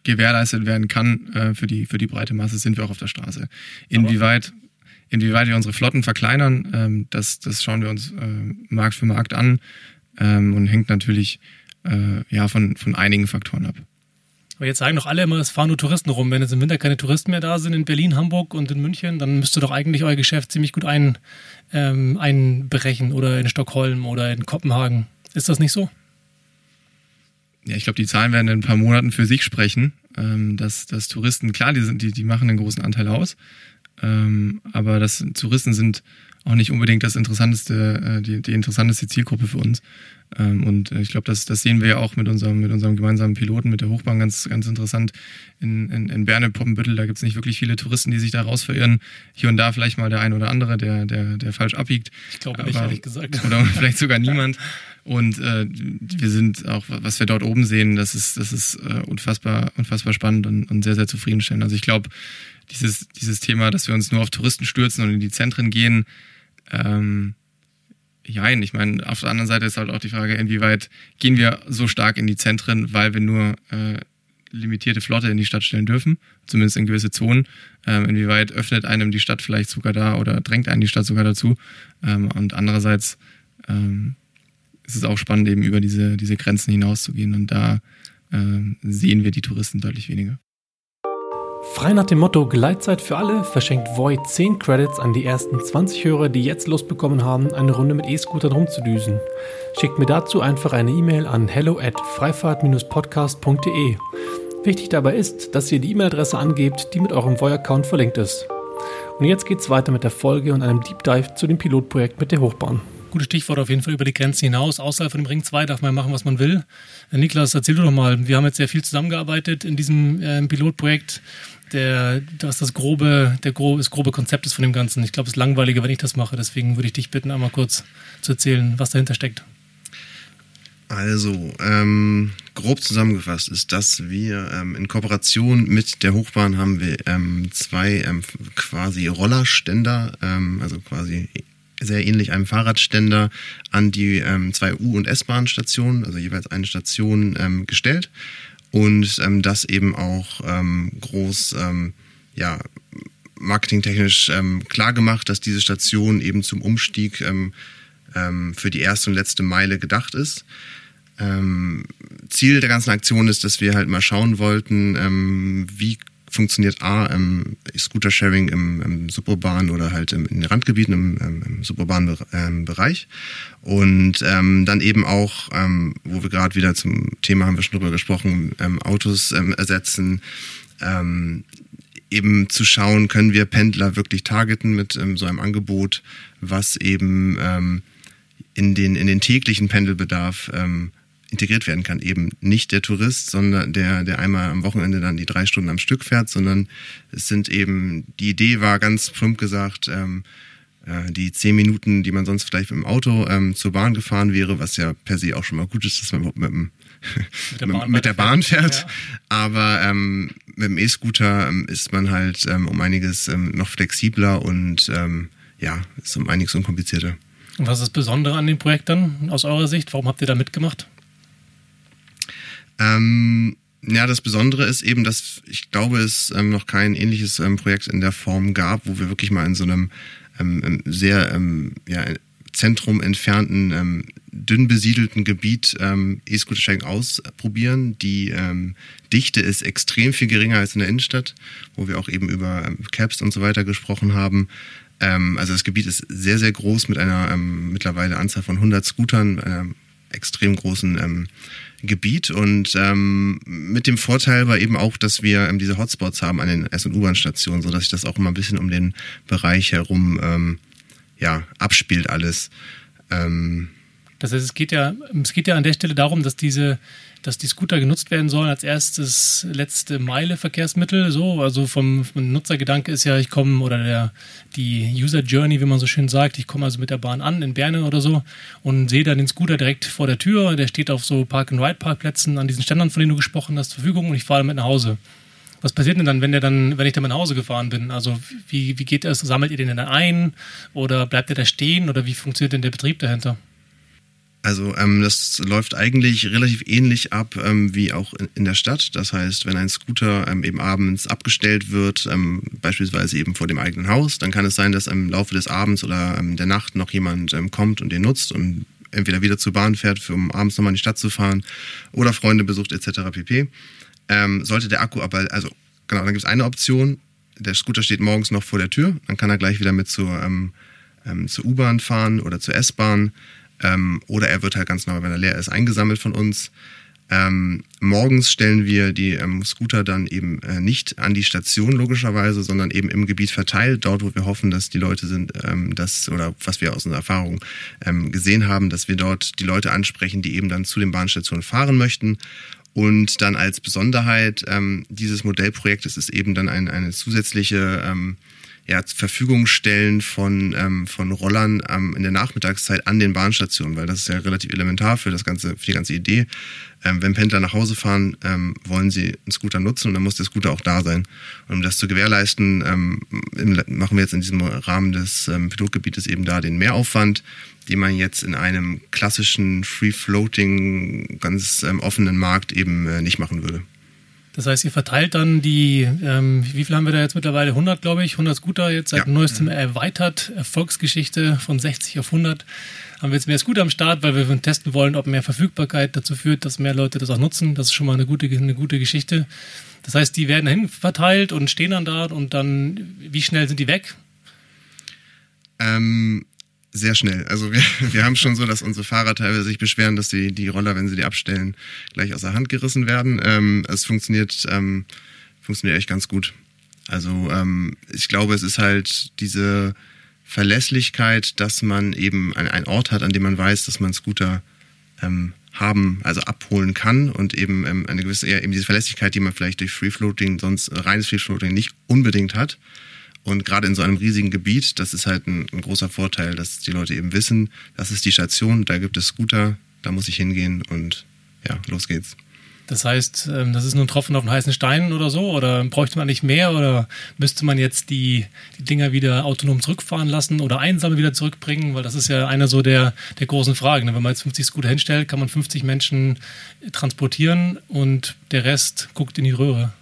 gewährleistet werden kann äh, für, die, für die breite Masse, sind wir auch auf der Straße. Inwieweit, inwieweit wir unsere Flotten verkleinern, ähm, das, das schauen wir uns äh, Markt für Markt an ähm, und hängt natürlich äh, ja, von, von einigen Faktoren ab. Aber jetzt sagen doch alle immer, es fahren nur Touristen rum. Wenn jetzt im Winter keine Touristen mehr da sind in Berlin, Hamburg und in München, dann müsste doch eigentlich euer Geschäft ziemlich gut ein, ähm, einbrechen oder in Stockholm oder in Kopenhagen. Ist das nicht so? Ja, ich glaube, die Zahlen werden in ein paar Monaten für sich sprechen. Ähm, dass, dass Touristen, klar, die, sind, die, die machen einen großen Anteil aus. Ähm, aber das Touristen sind auch nicht unbedingt das interessanteste, äh, die, die interessanteste Zielgruppe für uns. Ähm, und äh, ich glaube, das, das sehen wir ja auch mit unserem, mit unserem gemeinsamen Piloten, mit der Hochbahn ganz, ganz interessant. In, in, in Berne, Poppenbüttel, da gibt es nicht wirklich viele Touristen, die sich da raus verirren. Hier und da vielleicht mal der ein oder andere, der, der, der falsch abbiegt. Ich glaube nicht, ehrlich gesagt. Oder vielleicht sogar niemand. Und äh, wir sind auch, was wir dort oben sehen, das ist, das ist äh, unfassbar, unfassbar spannend und, und sehr, sehr zufriedenstellend. Also ich glaube, dieses, dieses Thema, dass wir uns nur auf Touristen stürzen und in die Zentren gehen, ähm, Jein, ich meine, auf der anderen Seite ist halt auch die Frage, inwieweit gehen wir so stark in die Zentren, weil wir nur äh, limitierte Flotte in die Stadt stellen dürfen, zumindest in gewisse Zonen. Ähm, inwieweit öffnet einem die Stadt vielleicht sogar da oder drängt einen die Stadt sogar dazu. Ähm, und andererseits ähm, ist es auch spannend, eben über diese, diese Grenzen hinauszugehen und da ähm, sehen wir die Touristen deutlich weniger. Frei nach dem Motto Gleitzeit für alle verschenkt Void 10 Credits an die ersten 20 Hörer, die jetzt Lust bekommen haben, eine Runde mit E-Scootern rumzudüsen. Schickt mir dazu einfach eine E-Mail an hello at freifahrt-podcast.de. Wichtig dabei ist, dass ihr die E-Mail-Adresse angebt, die mit eurem Void-Account verlinkt ist. Und jetzt geht's weiter mit der Folge und einem Deep Dive zu dem Pilotprojekt mit der Hochbahn. Gutes Stichwort auf jeden Fall über die Grenzen hinaus. Außerhalb von dem Ring 2 darf man machen, was man will. Niklas, erzähl doch mal. Wir haben jetzt sehr viel zusammengearbeitet in diesem äh, Pilotprojekt. Der, was das grobe, der grobe, das grobe Konzept ist von dem Ganzen. Ich glaube, es ist langweiliger, wenn ich das mache. Deswegen würde ich dich bitten, einmal kurz zu erzählen, was dahinter steckt. Also, ähm, grob zusammengefasst ist, dass wir ähm, in Kooperation mit der Hochbahn haben wir ähm, zwei ähm, quasi Rollerständer, ähm, also quasi sehr ähnlich einem Fahrradständer an die ähm, zwei U- und S-Bahn-Stationen, also jeweils eine Station gestellt und ähm, das eben auch ähm, groß, ähm, ja, marketingtechnisch ähm, klar gemacht, dass diese Station eben zum Umstieg ähm, ähm, für die erste und letzte Meile gedacht ist. Ähm, Ziel der ganzen Aktion ist, dass wir halt mal schauen wollten, ähm, wie funktioniert A, ähm, Scooter-Sharing im, im suburbanen oder halt im, in den Randgebieten im, im, im suburbanen ähm, Bereich. Und ähm, dann eben auch, ähm, wo wir gerade wieder zum Thema haben wir schon drüber gesprochen, ähm, Autos ähm, ersetzen, ähm, eben zu schauen, können wir Pendler wirklich targeten mit ähm, so einem Angebot, was eben ähm, in, den, in den täglichen Pendelbedarf ähm, integriert werden kann. Eben nicht der Tourist, sondern der, der einmal am Wochenende dann die drei Stunden am Stück fährt, sondern es sind eben, die Idee war ganz plump gesagt, ähm, äh, die zehn Minuten, die man sonst vielleicht mit dem Auto ähm, zur Bahn gefahren wäre, was ja per se auch schon mal gut ist, dass man mit, mit, mit, der, Bahn, mit der Bahn fährt. Ja. Aber ähm, mit dem E-Scooter ähm, ist man halt ähm, um einiges ähm, noch flexibler und ähm, ja, ist um einiges unkomplizierter. Und was ist das Besondere an dem Projekt dann aus eurer Sicht? Warum habt ihr da mitgemacht? Ähm, ja, das Besondere ist eben, dass ich glaube, es ähm, noch kein ähnliches ähm, Projekt in der Form gab, wo wir wirklich mal in so einem ähm, ähm sehr ähm, ja, Zentrum entfernten, ähm, dünn besiedelten Gebiet E-Scooter-Sharing ausprobieren. Die Dichte ist extrem viel geringer als in der Innenstadt, wo wir auch eben über Caps und so weiter gesprochen haben. Also das Gebiet ist sehr, sehr groß mit einer mittlerweile Anzahl von 100 Scootern, einer extrem großen Gebiet und ähm, mit dem Vorteil war eben auch, dass wir ähm, diese Hotspots haben an den S- und U-Bahn-Stationen, sodass sich das auch immer ein bisschen um den Bereich herum ähm, ja, abspielt alles. Ähm, das heißt, es geht ja, es geht ja an der Stelle darum, dass diese, dass die Scooter genutzt werden sollen als erstes letzte Meile Verkehrsmittel. So, also vom, vom Nutzergedanke ist ja, ich komme oder der die User Journey, wie man so schön sagt, ich komme also mit der Bahn an in Berne oder so und sehe dann den Scooter direkt vor der Tür. Der steht auf so Park-and-Ride-Parkplätzen an diesen Ständern, von denen du gesprochen hast, zur Verfügung und ich fahre damit nach Hause. Was passiert denn dann, wenn der dann, wenn ich dann nach Hause gefahren bin? Also wie, wie geht das? Sammelt ihr den dann ein oder bleibt der da stehen oder wie funktioniert denn der Betrieb dahinter? Also ähm, das läuft eigentlich relativ ähnlich ab ähm, wie auch in, der Stadt. Das heißt, wenn ein Scooter ähm, eben abends abgestellt wird, ähm, beispielsweise eben vor dem eigenen Haus, dann kann es sein, dass im Laufe des Abends oder ähm, der Nacht noch jemand ähm, kommt und den nutzt und entweder wieder zur Bahn fährt, um abends nochmal in die Stadt zu fahren oder Freunde besucht etc. pp. sollte der Akku aber, also genau, dann gibt es eine Option, der Scooter steht morgens noch vor der Tür, dann kann er gleich wieder mit zur, zur U-Bahn fahren oder zur S-Bahn ähm, oder er wird halt ganz normal, wenn er leer ist, eingesammelt von uns. Ähm, morgens stellen wir die ähm, Scooter dann eben äh, nicht an die Station logischerweise, sondern eben im Gebiet verteilt, dort wo wir hoffen, dass die Leute sind, ähm, das oder was wir aus unserer Erfahrung ähm, gesehen haben, dass wir dort die Leute ansprechen, die eben dann zu den Bahnstationen fahren möchten. Und dann als Besonderheit ähm, dieses Modellprojektes ist eben dann ein, eine zusätzliche ähm, ja, zur Verfügung stellen von, ähm, von Rollern ähm, in der Nachmittagszeit an den Bahnstationen, weil das ist ja relativ elementar für das ganze, für die ganze Idee. Ähm, wenn Pendler nach Hause fahren, ähm, wollen sie einen Scooter nutzen und dann muss der Scooter auch da sein. Und um das zu gewährleisten, ähm, machen wir jetzt in diesem Rahmen des ähm, Pilotgebietes eben da den Mehraufwand, den man jetzt in einem klassischen Free-Floating, ganz ähm, offenen Markt eben äh, nicht machen würde. Das heißt, ihr verteilt dann die, ähm, wie viel haben wir da jetzt mittlerweile? 100, glaube ich, 100 Scooter jetzt seit ja. neuestem erweitert. Erfolgsgeschichte von 60 auf 100. Haben wir jetzt mehr Scooter am Start, weil wir testen wollen, ob mehr Verfügbarkeit dazu führt, dass mehr Leute das auch nutzen. Das ist schon mal eine gute, eine gute Geschichte. Das heißt, die werden dahin verteilt und stehen dann da und dann, wie schnell sind die weg? Ähm, sehr schnell. Also wir, wir haben schon so, dass unsere Fahrer teilweise sich beschweren, dass die, die Roller, wenn sie die abstellen, gleich aus der Hand gerissen werden. Ähm, es funktioniert, ähm, funktioniert echt ganz gut. Also ähm, ich glaube, es ist halt diese Verlässlichkeit, dass man eben einen Ort hat, an dem man weiß, dass man Scooter ähm, haben, also abholen kann und eben ähm, eine gewisse, eben diese Verlässlichkeit, die man vielleicht durch Free Floating, sonst reines Free Floating nicht unbedingt hat. Und gerade in so einem riesigen Gebiet, das ist halt ein, ein, großer Vorteil, dass die Leute eben wissen, das ist die Station, da gibt es Scooter, da muss ich hingehen und ja, los geht's. Das heißt, ähm, das ist nur ein Tropfen auf den heißen Stein oder so? Oder bräuchte man nicht mehr? Oder müsste man jetzt die, die Dinger wieder autonom zurückfahren lassen oder einsammeln wieder zurückbringen? Weil das ist ja eine so der, der großen Fragen. Ne? Wenn man jetzt 50 Scooter hinstellt, kann man 50 Menschen transportieren und der Rest guckt in die Röhre.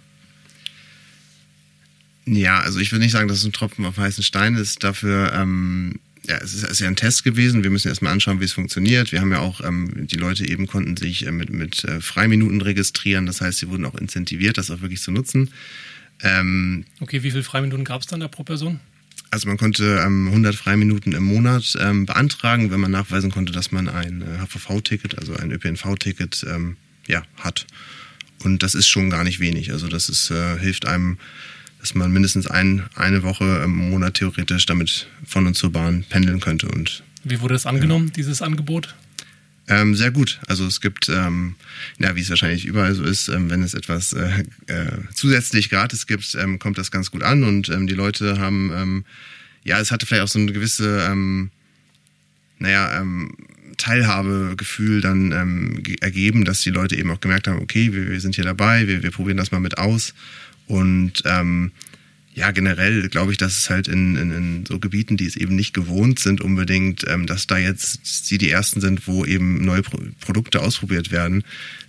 Ja, also ich würde nicht sagen, dass es ein Tropfen auf heißen Stein ist. Dafür, ähm, ja, es ist, es ist ja ein Test gewesen. Wir müssen erstmal anschauen, wie es funktioniert. Wir haben ja auch, ähm, die Leute eben konnten sich äh, mit, mit äh, Freiminuten registrieren. Das heißt, sie wurden auch incentiviert, das auch wirklich zu nutzen. Ähm, okay, wie viele Freiminuten gab es dann da pro Person? Also man konnte ähm, 100 Freiminuten im Monat ähm, beantragen, wenn man nachweisen konnte, dass man ein äh, HVV-Ticket, also ein ÖPNV-Ticket, ähm, ja, hat. Und das ist schon gar nicht wenig. Also das ist, äh, hilft einem dass man mindestens ein, eine Woche im Monat theoretisch damit von und zur Bahn pendeln könnte. Und, wie wurde das angenommen, ja. dieses Angebot? Ähm, sehr gut. Also es gibt, ähm, ja, wie es wahrscheinlich überall so ist, ähm, wenn es etwas äh, äh, zusätzlich gratis gibt, ähm, kommt das ganz gut an und ähm, die Leute haben, ähm, ja, es hatte vielleicht auch so eine gewisse, naja, Teilhabegefühl dann ergeben, dass die Leute eben auch gemerkt haben, okay, wir, wir sind hier dabei, wir, wir probieren das mal mit aus und ähm, ja, generell glaube ich, dass es halt in, in, in so Gebieten, die es eben nicht gewohnt sind, unbedingt, ähm, dass da jetzt sie die ersten sind, wo eben neue Pro Produkte ausprobiert werden,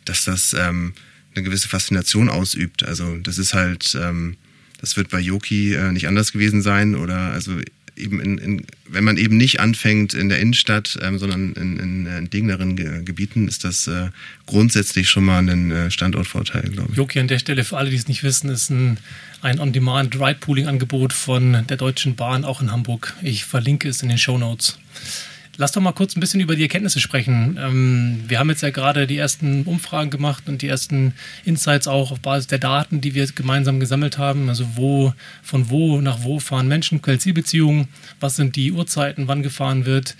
dass das ähm, eine gewisse Faszination ausübt. Also das ist halt, ähm, das wird bei Yoki äh, nicht anders gewesen sein oder also eben in, in, wenn man eben nicht anfängt in der Innenstadt, ähm, sondern in, in Ge Gebieten, ist das äh, grundsätzlich schon mal ein äh, Standortvorteil, glaube ich. Joki an der Stelle, für alle, die es nicht wissen, ist ein, ein On-Demand-Ride-Pooling-Angebot von der Deutschen Bahn, auch in Hamburg. Ich verlinke es in den Show Notes. Lass doch mal kurz ein bisschen über die Erkenntnisse sprechen. Ähm, wir haben jetzt ja gerade die ersten Umfragen gemacht und die ersten Insights auch auf Basis der Daten, die wir gemeinsam gesammelt haben. Also wo, von wo nach wo fahren Menschen, Quell-Ziel-Beziehungen, was sind die Uhrzeiten, wann gefahren wird.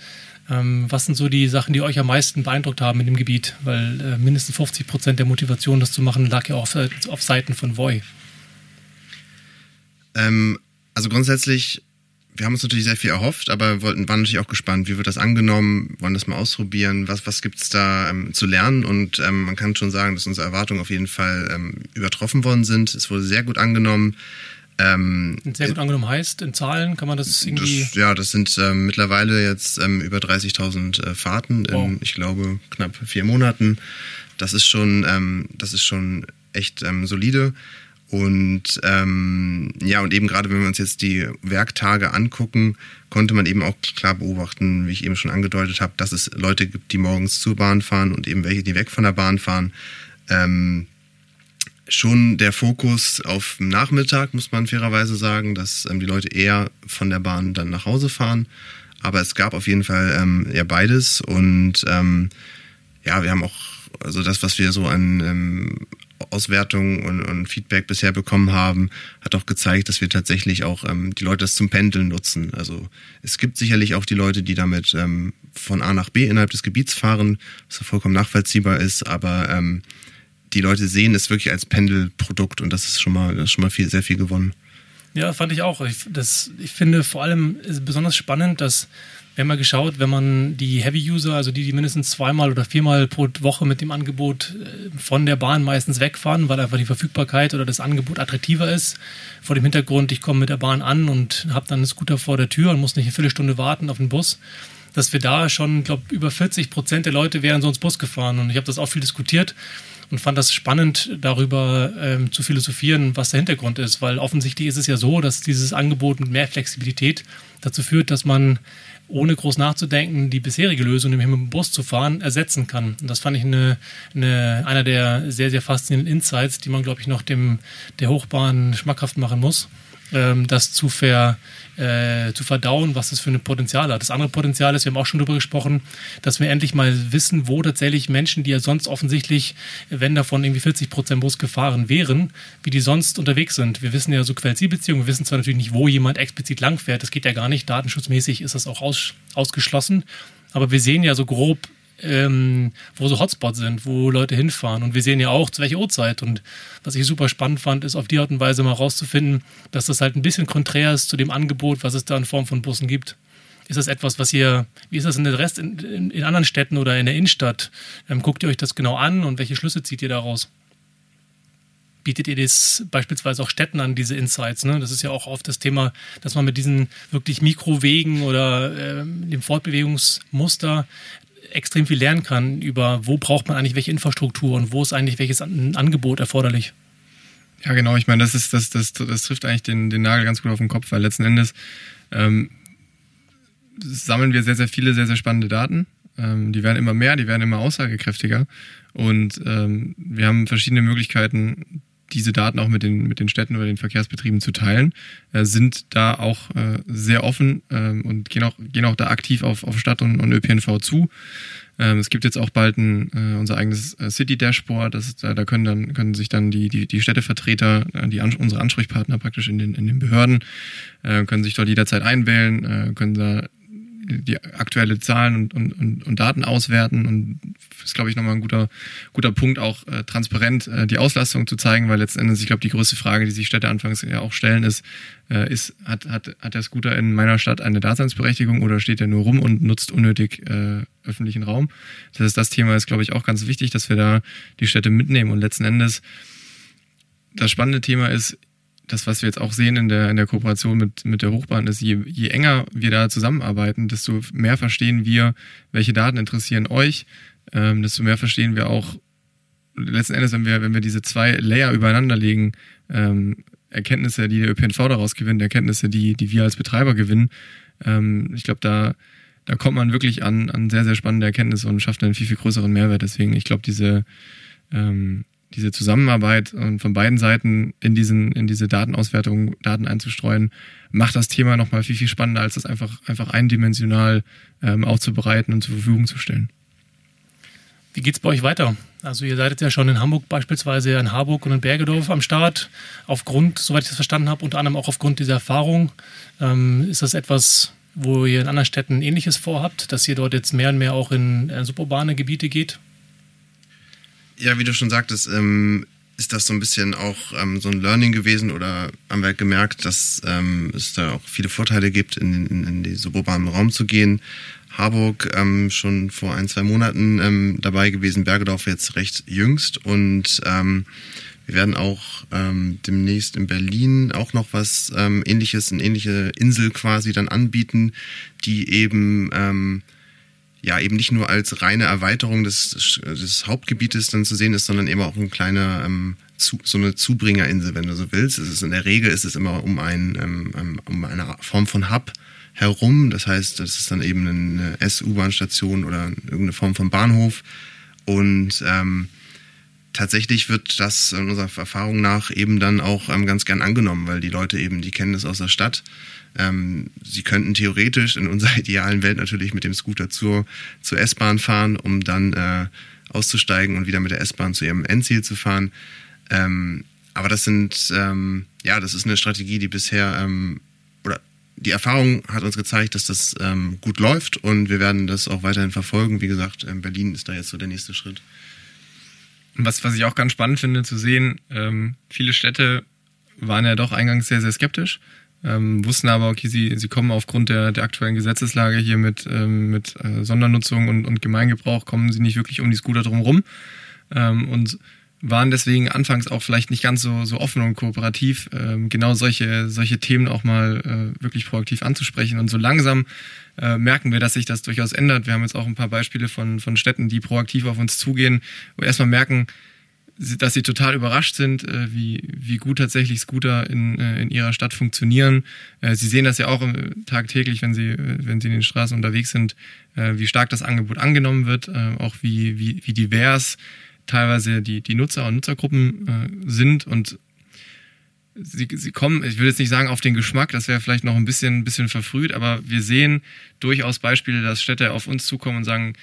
Ähm, was sind so die Sachen, die euch am meisten beeindruckt haben in dem Gebiet? Weil äh, mindestens 50 Prozent der Motivation, das zu machen, lag ja auf, auf Seiten von Voi. Ähm, also grundsätzlich wir haben uns natürlich sehr viel erhofft, aber wollten, waren natürlich auch gespannt, wie wird das angenommen, wollen das mal ausprobieren, was, was gibt es da ähm, zu lernen und ähm, man kann schon sagen, dass unsere Erwartungen auf jeden Fall ähm, übertroffen worden sind. Es wurde sehr gut angenommen. Ähm, sehr gut angenommen heißt, in Zahlen kann man das irgendwie... Das, ja, das sind ähm, mittlerweile jetzt ähm, über 30.000 äh, Fahrten wow. in, ich glaube, knapp vier Monaten. Das ist schon, ähm, das ist schon echt ähm, solide. Und ähm, ja, und eben gerade wenn wir uns jetzt die Werktage angucken, konnte man eben auch klar beobachten, wie ich eben schon angedeutet habe, dass es Leute gibt, die morgens zur Bahn fahren und eben welche, die weg von der Bahn fahren. Ähm, schon der Fokus auf Nachmittag, muss man fairerweise sagen, dass ähm, die Leute eher von der Bahn dann nach Hause fahren. Aber es gab auf jeden Fall ähm, ja beides und ähm, ja, wir haben auch also das, was wir so an ähm, Auswertungen und, und, Feedback bisher bekommen haben, hat auch gezeigt, dass wir tatsächlich auch ähm, die Leute das zum Pendeln nutzen. Also es gibt sicherlich auch die Leute, die damit ähm, von A nach B innerhalb des Gebiets fahren, was vollkommen nachvollziehbar ist, aber ähm, die Leute sehen es wirklich als Pendelprodukt und das ist schon mal, ist schon mal viel, sehr viel gewonnen. Ja, fand ich auch. Ich, das, ich finde vor allem besonders spannend, dass wir haben ja geschaut, wenn man die Heavy-User, also die, die mindestens zweimal oder viermal pro Woche mit dem Angebot äh, von der Bahn meistens wegfahren, weil einfach die Verfügbarkeit oder das Angebot attraktiver ist, vor dem Hintergrund, ich komme mit der Bahn an und habe dann einen Scooter vor der Tür und muss nicht eine Viertelstunde warten auf den Bus, dass wir da schon, glaube über 40 Prozent der Leute wären so ins Bus gefahren. Und ich habe das auch viel diskutiert und fand das spannend, darüber ähm, zu philosophieren, was der Hintergrund ist, weil offensichtlich ist es ja so, dass dieses Angebot mit mehr Flexibilität dazu führt, dass man ohne groß nachzudenken die bisherige Lösung, nämlich mit dem Bus zu fahren, ersetzen kann. Und das fand ich eine, eine, einer der sehr, sehr faszinierenden Insights, die man, glaube ich, noch dem, der Hochbahn schmackhaft machen muss ähm, das zu, ver, äh, zu verdauen, was das für ein Potenzial hat. Das andere Potenzial ist, wir haben auch schon darüber gesprochen, dass wir endlich mal wissen, wo tatsächlich Menschen, die ja sonst offensichtlich, wenn davon irgendwie 40 Prozent Bus gefahren wären, wie die sonst unterwegs sind. Wir wissen ja so Quell-Ziel-Beziehungen, wir wissen zwar natürlich nicht, wo jemand explizit langfährt, das geht ja gar nicht, datenschutzmäßig ist das auch aus, ausgeschlossen, aber wir sehen ja so grob, ähm, wo so Hotspots sind, wo Leute hinfahren. Und wir sehen ja auch, zu welcher Uhrzeit. Und was ich super spannend fand, ist auf die Art und Weise mal rauszufinden, dass das halt ein bisschen konträr ist zu dem Angebot, was es da in Form von Bussen gibt. Ist das etwas, was ihr, wie ist das in der Rest, in, in, in anderen Städten oder in der Innenstadt? Ähm, guckt ihr euch das genau an und welche Schlüsse zieht ihr daraus? bietet ihr das beispielsweise auch Städten an, diese Insights? Ne? Das ist ja auch oft das Thema, dass man mit diesen wirklich Mikrowegen oder äh, dem Fortbewegungsmuster extrem viel lernen kann über, wo braucht man eigentlich welche Infrastruktur und wo ist eigentlich welches Angebot erforderlich. Ja, genau. Ich meine, das ist das, das, das trifft eigentlich den, den Nagel ganz gut auf den Kopf, weil letzten Endes ähm, sammeln wir sehr, sehr viele, sehr, sehr spannende Daten. Ähm, die werden immer mehr, die werden immer aussagekräftiger. Und ähm, wir haben verschiedene Möglichkeiten, diese Daten auch mit den, mit den Städten oder den Verkehrsbetrieben zu teilen, äh, sind da auch äh, sehr offen äh, und gehen auch, gehen auch da aktiv auf, auf Stadt und, und ÖPNV zu. Ähm, es gibt jetzt auch bald ein, äh, unser eigenes äh, City-Dashboard, das ist, äh, da können dann können sich dann die, die, die Städtevertreter, äh, die unsere Ansprechpartner praktisch in den, in den Behörden, äh, können sich dort jederzeit einwählen, äh, können da die aktuelle Zahlen und, und, und, Daten auswerten und ist, glaube ich, nochmal ein guter, guter Punkt, auch äh, transparent äh, die Auslastung zu zeigen, weil letzten Endes, ich glaube, die größte Frage, die sich Städte anfangs ja auch stellen, ist, äh, ist hat, hat, hat der Scooter in meiner Stadt eine Daseinsberechtigung oder steht er nur rum und nutzt unnötig äh, öffentlichen Raum? Das ist das Thema, ist, glaube ich, auch ganz wichtig, dass wir da die Städte mitnehmen und letzten Endes das spannende Thema ist, das, was wir jetzt auch sehen in der, in der Kooperation mit, mit der Hochbahn, ist, je, je enger wir da zusammenarbeiten, desto mehr verstehen wir, welche Daten interessieren euch, ähm, desto mehr verstehen wir auch letzten Endes, wenn wir, wenn wir diese zwei Layer übereinander legen, ähm, Erkenntnisse, die der ÖPNV daraus gewinnt, Erkenntnisse, die, die wir als Betreiber gewinnen, ähm, ich glaube, da, da kommt man wirklich an, an sehr, sehr spannende Erkenntnisse und schafft einen viel, viel größeren Mehrwert. Deswegen, ich glaube, diese, ähm, diese Zusammenarbeit und von beiden Seiten in diesen in diese Datenauswertung Daten einzustreuen, macht das Thema noch mal viel viel spannender, als das einfach einfach eindimensional ähm, aufzubereiten und zur Verfügung zu stellen. Wie geht's bei euch weiter? Also ihr seid ja schon in Hamburg beispielsweise, in Harburg und in Bergedorf am Start. Aufgrund, soweit ich das verstanden habe, unter anderem auch aufgrund dieser Erfahrung, ähm, ist das etwas, wo ihr in anderen Städten Ähnliches vorhabt, dass ihr dort jetzt mehr und mehr auch in, in suburbane Gebiete geht? Ja, wie du schon sagtest, ähm, ist das so ein bisschen auch ähm, so ein Learning gewesen oder haben wir gemerkt, dass ähm, es da auch viele Vorteile gibt, in, in, in den suburbanen Raum zu gehen. Harburg ähm, schon vor ein, zwei Monaten ähm, dabei gewesen, Bergedorf jetzt recht jüngst und ähm, wir werden auch ähm, demnächst in Berlin auch noch was ähm, ähnliches, eine ähnliche Insel quasi dann anbieten, die eben ähm, ja eben nicht nur als reine Erweiterung des, des Hauptgebietes dann zu sehen ist, sondern eben auch ein kleiner ähm, zu, so eine Zubringerinsel, wenn du so willst. Es ist in der Regel ist es immer um ein ähm, um eine Form von Hub herum. Das heißt, das ist dann eben eine S-U-Bahn-Station oder irgendeine Form von Bahnhof. Und ähm, tatsächlich wird das unserer Erfahrung nach eben dann auch ähm, ganz gern angenommen, weil die Leute eben, die kennen das aus der Stadt ähm, sie könnten theoretisch in unserer idealen Welt natürlich mit dem Scooter zur, zur S-Bahn fahren, um dann äh, auszusteigen und wieder mit der S-Bahn zu ihrem Endziel zu fahren. Ähm, aber das sind, ähm, ja, das ist eine Strategie, die bisher, ähm, oder die Erfahrung hat uns gezeigt, dass das ähm, gut läuft und wir werden das auch weiterhin verfolgen. Wie gesagt, ähm, Berlin ist da jetzt so der nächste Schritt. Was, was ich auch ganz spannend finde zu sehen, viele Städte waren ja doch eingangs sehr, sehr skeptisch ähm, wussten aber, okay, sie, sie kommen aufgrund der, der aktuellen Gesetzeslage hier mit, ähm, mit äh, Sondernutzung und, und Gemeingebrauch, kommen sie nicht wirklich um die Scooter drumherum ähm, und waren deswegen anfangs auch vielleicht nicht ganz so, so offen und kooperativ, ähm, genau solche, solche Themen auch mal äh, wirklich proaktiv anzusprechen. Und so langsam äh, merken wir, dass sich das durchaus ändert. Wir haben jetzt auch ein paar Beispiele von, von Städten, die proaktiv auf uns zugehen, wo erstmal merken, dass sie total überrascht sind, äh, wie, wie gut tatsächlich Scooter in, äh, in ihrer Stadt funktionieren. Äh, sie sehen das ja auch tagtäglich, wenn sie, wenn sie in den Straßen unterwegs sind, wie stark das Angebot angenommen wird, auch wie, wie, wie divers teilweise die, die Nutzer und Nutzergruppen sind und sie, sie kommen, ich will jetzt nicht sagen auf den Geschmack, das wäre vielleicht noch ein bisschen, ein bisschen verfrüht, aber wir sehen durchaus Beispiele, dass Städte auf uns zukommen und sagen,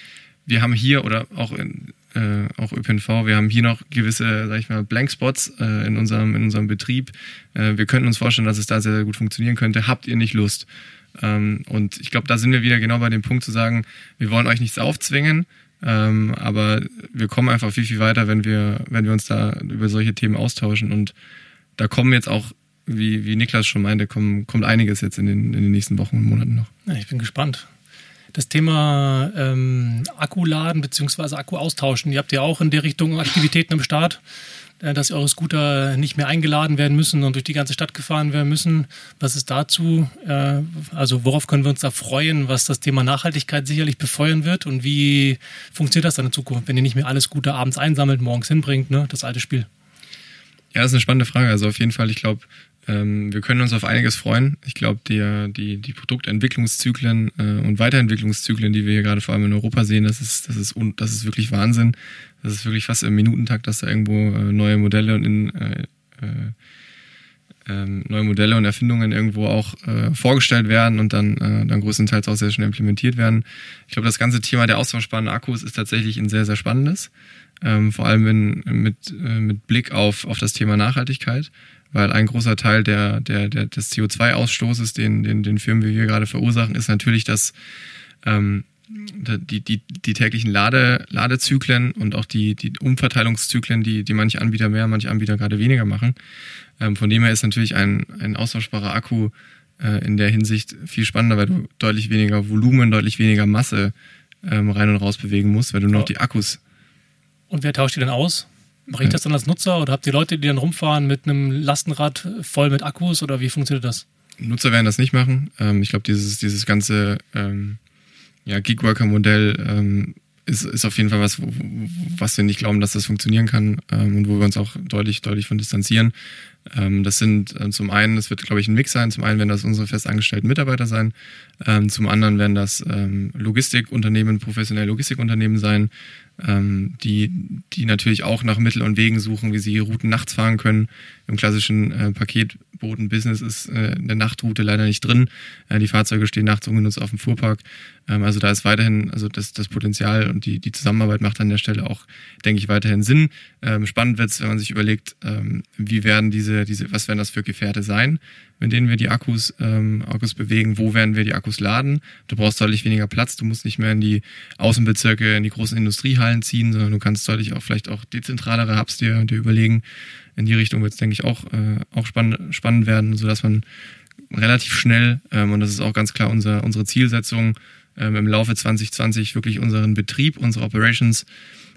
wir haben hier oder auch in, äh, auch ÖPNV, wir haben hier noch gewisse, sag ich mal, Blankspots äh, in unserem in unserem Betrieb. Äh, wir könnten uns vorstellen, dass es da sehr, sehr gut funktionieren könnte. Habt ihr nicht Lust? Ähm, und ich glaube, da sind wir wieder genau bei dem Punkt zu sagen, wir wollen euch nichts aufzwingen, ähm, aber wir kommen einfach viel viel weiter, wenn wir wenn wir uns da über solche Themen austauschen und da kommen jetzt auch wie, wie Niklas schon meinte, kommen, kommt einiges jetzt in den, in den nächsten Wochen und Monaten noch. Ja, ich bin gespannt. Das Thema ähm, Akkuladen bzw. Akku austauschen, ihr habt ja auch in der Richtung Aktivitäten am Start, äh, dass eure Scooter nicht mehr eingeladen werden müssen und durch die ganze Stadt gefahren werden müssen. Was ist dazu? Äh, also worauf können wir uns da freuen, was das Thema Nachhaltigkeit sicherlich befeuern wird und wie funktioniert das dann in Zukunft, wenn ihr nicht mehr alles Scooter abends einsammelt, morgens hinbringt, ne? das alte Spiel? Ja, das ist eine spannende Frage. Also auf jeden Fall, ich glaube, ähm, wir können uns auf einiges freuen. Ich glaube, die, die, die Produktentwicklungszyklen äh, und Weiterentwicklungszyklen, die wir hier gerade vor allem in Europa sehen, das ist, das ist, das ist wirklich Wahnsinn. Das ist wirklich fast im Minutentakt, dass da irgendwo äh, neue Modelle und in, äh, äh, ähm, neue Modelle und Erfindungen irgendwo auch äh, vorgestellt werden und dann, äh, dann größtenteils auch sehr schnell implementiert werden. Ich glaube, das ganze Thema der austauschbaren Akkus ist tatsächlich ein sehr, sehr spannendes. Ähm, vor allem in, mit, äh, mit Blick auf, auf das Thema Nachhaltigkeit weil ein großer Teil der, der, der, des CO2-Ausstoßes, den, den, den Firmen wie wir gerade verursachen, ist natürlich, dass ähm, die, die, die täglichen Lade, Ladezyklen und auch die, die Umverteilungszyklen, die, die manche Anbieter mehr, manche Anbieter gerade weniger machen. Ähm, von dem her ist natürlich ein, ein austauschbarer Akku äh, in der Hinsicht viel spannender, weil du deutlich weniger Volumen, deutlich weniger Masse ähm, rein und raus bewegen musst, weil du nur noch die Akkus. Und wer tauscht die dann aus? Mache ich das dann als Nutzer oder habt ihr Leute, die dann rumfahren mit einem Lastenrad voll mit Akkus oder wie funktioniert das? Nutzer werden das nicht machen. Ähm, ich glaube, dieses, dieses ganze ähm, ja, Gigworker-Modell ähm, ist, ist auf jeden Fall was, was wir nicht glauben, dass das funktionieren kann ähm, und wo wir uns auch deutlich, deutlich von distanzieren. Ähm, das sind äh, zum einen, das wird, glaube ich, ein Mix sein. Zum einen werden das unsere festangestellten Mitarbeiter sein. Ähm, zum anderen werden das ähm, Logistikunternehmen, professionelle Logistikunternehmen sein, ähm, die, die natürlich auch nach Mitteln und Wegen suchen, wie sie Routen nachts fahren können. Im klassischen äh, Paketboten-Business ist äh, eine Nachtroute leider nicht drin. Äh, die Fahrzeuge stehen nachts ungenutzt auf dem Fuhrpark. Ähm, also da ist weiterhin, also das, das Potenzial und die, die Zusammenarbeit macht an der Stelle auch, denke ich, weiterhin Sinn. Ähm, spannend wird es, wenn man sich überlegt, ähm, wie werden diese, diese, was werden das für Gefährte sein, mit denen wir die Akkus, ähm, Akkus bewegen, wo werden wir die Akkus laden. Du brauchst deutlich weniger Platz, du musst nicht mehr in die Außenbezirke, in die großen Industriehallen ziehen, sondern du kannst deutlich auch vielleicht auch dezentralere Hubs dir, dir überlegen. In die Richtung wird es, denke ich, auch, äh, auch spannend, spannend werden, sodass man relativ schnell, ähm, und das ist auch ganz klar unser, unsere Zielsetzung, ähm, im Laufe 2020 wirklich unseren Betrieb, unsere Operations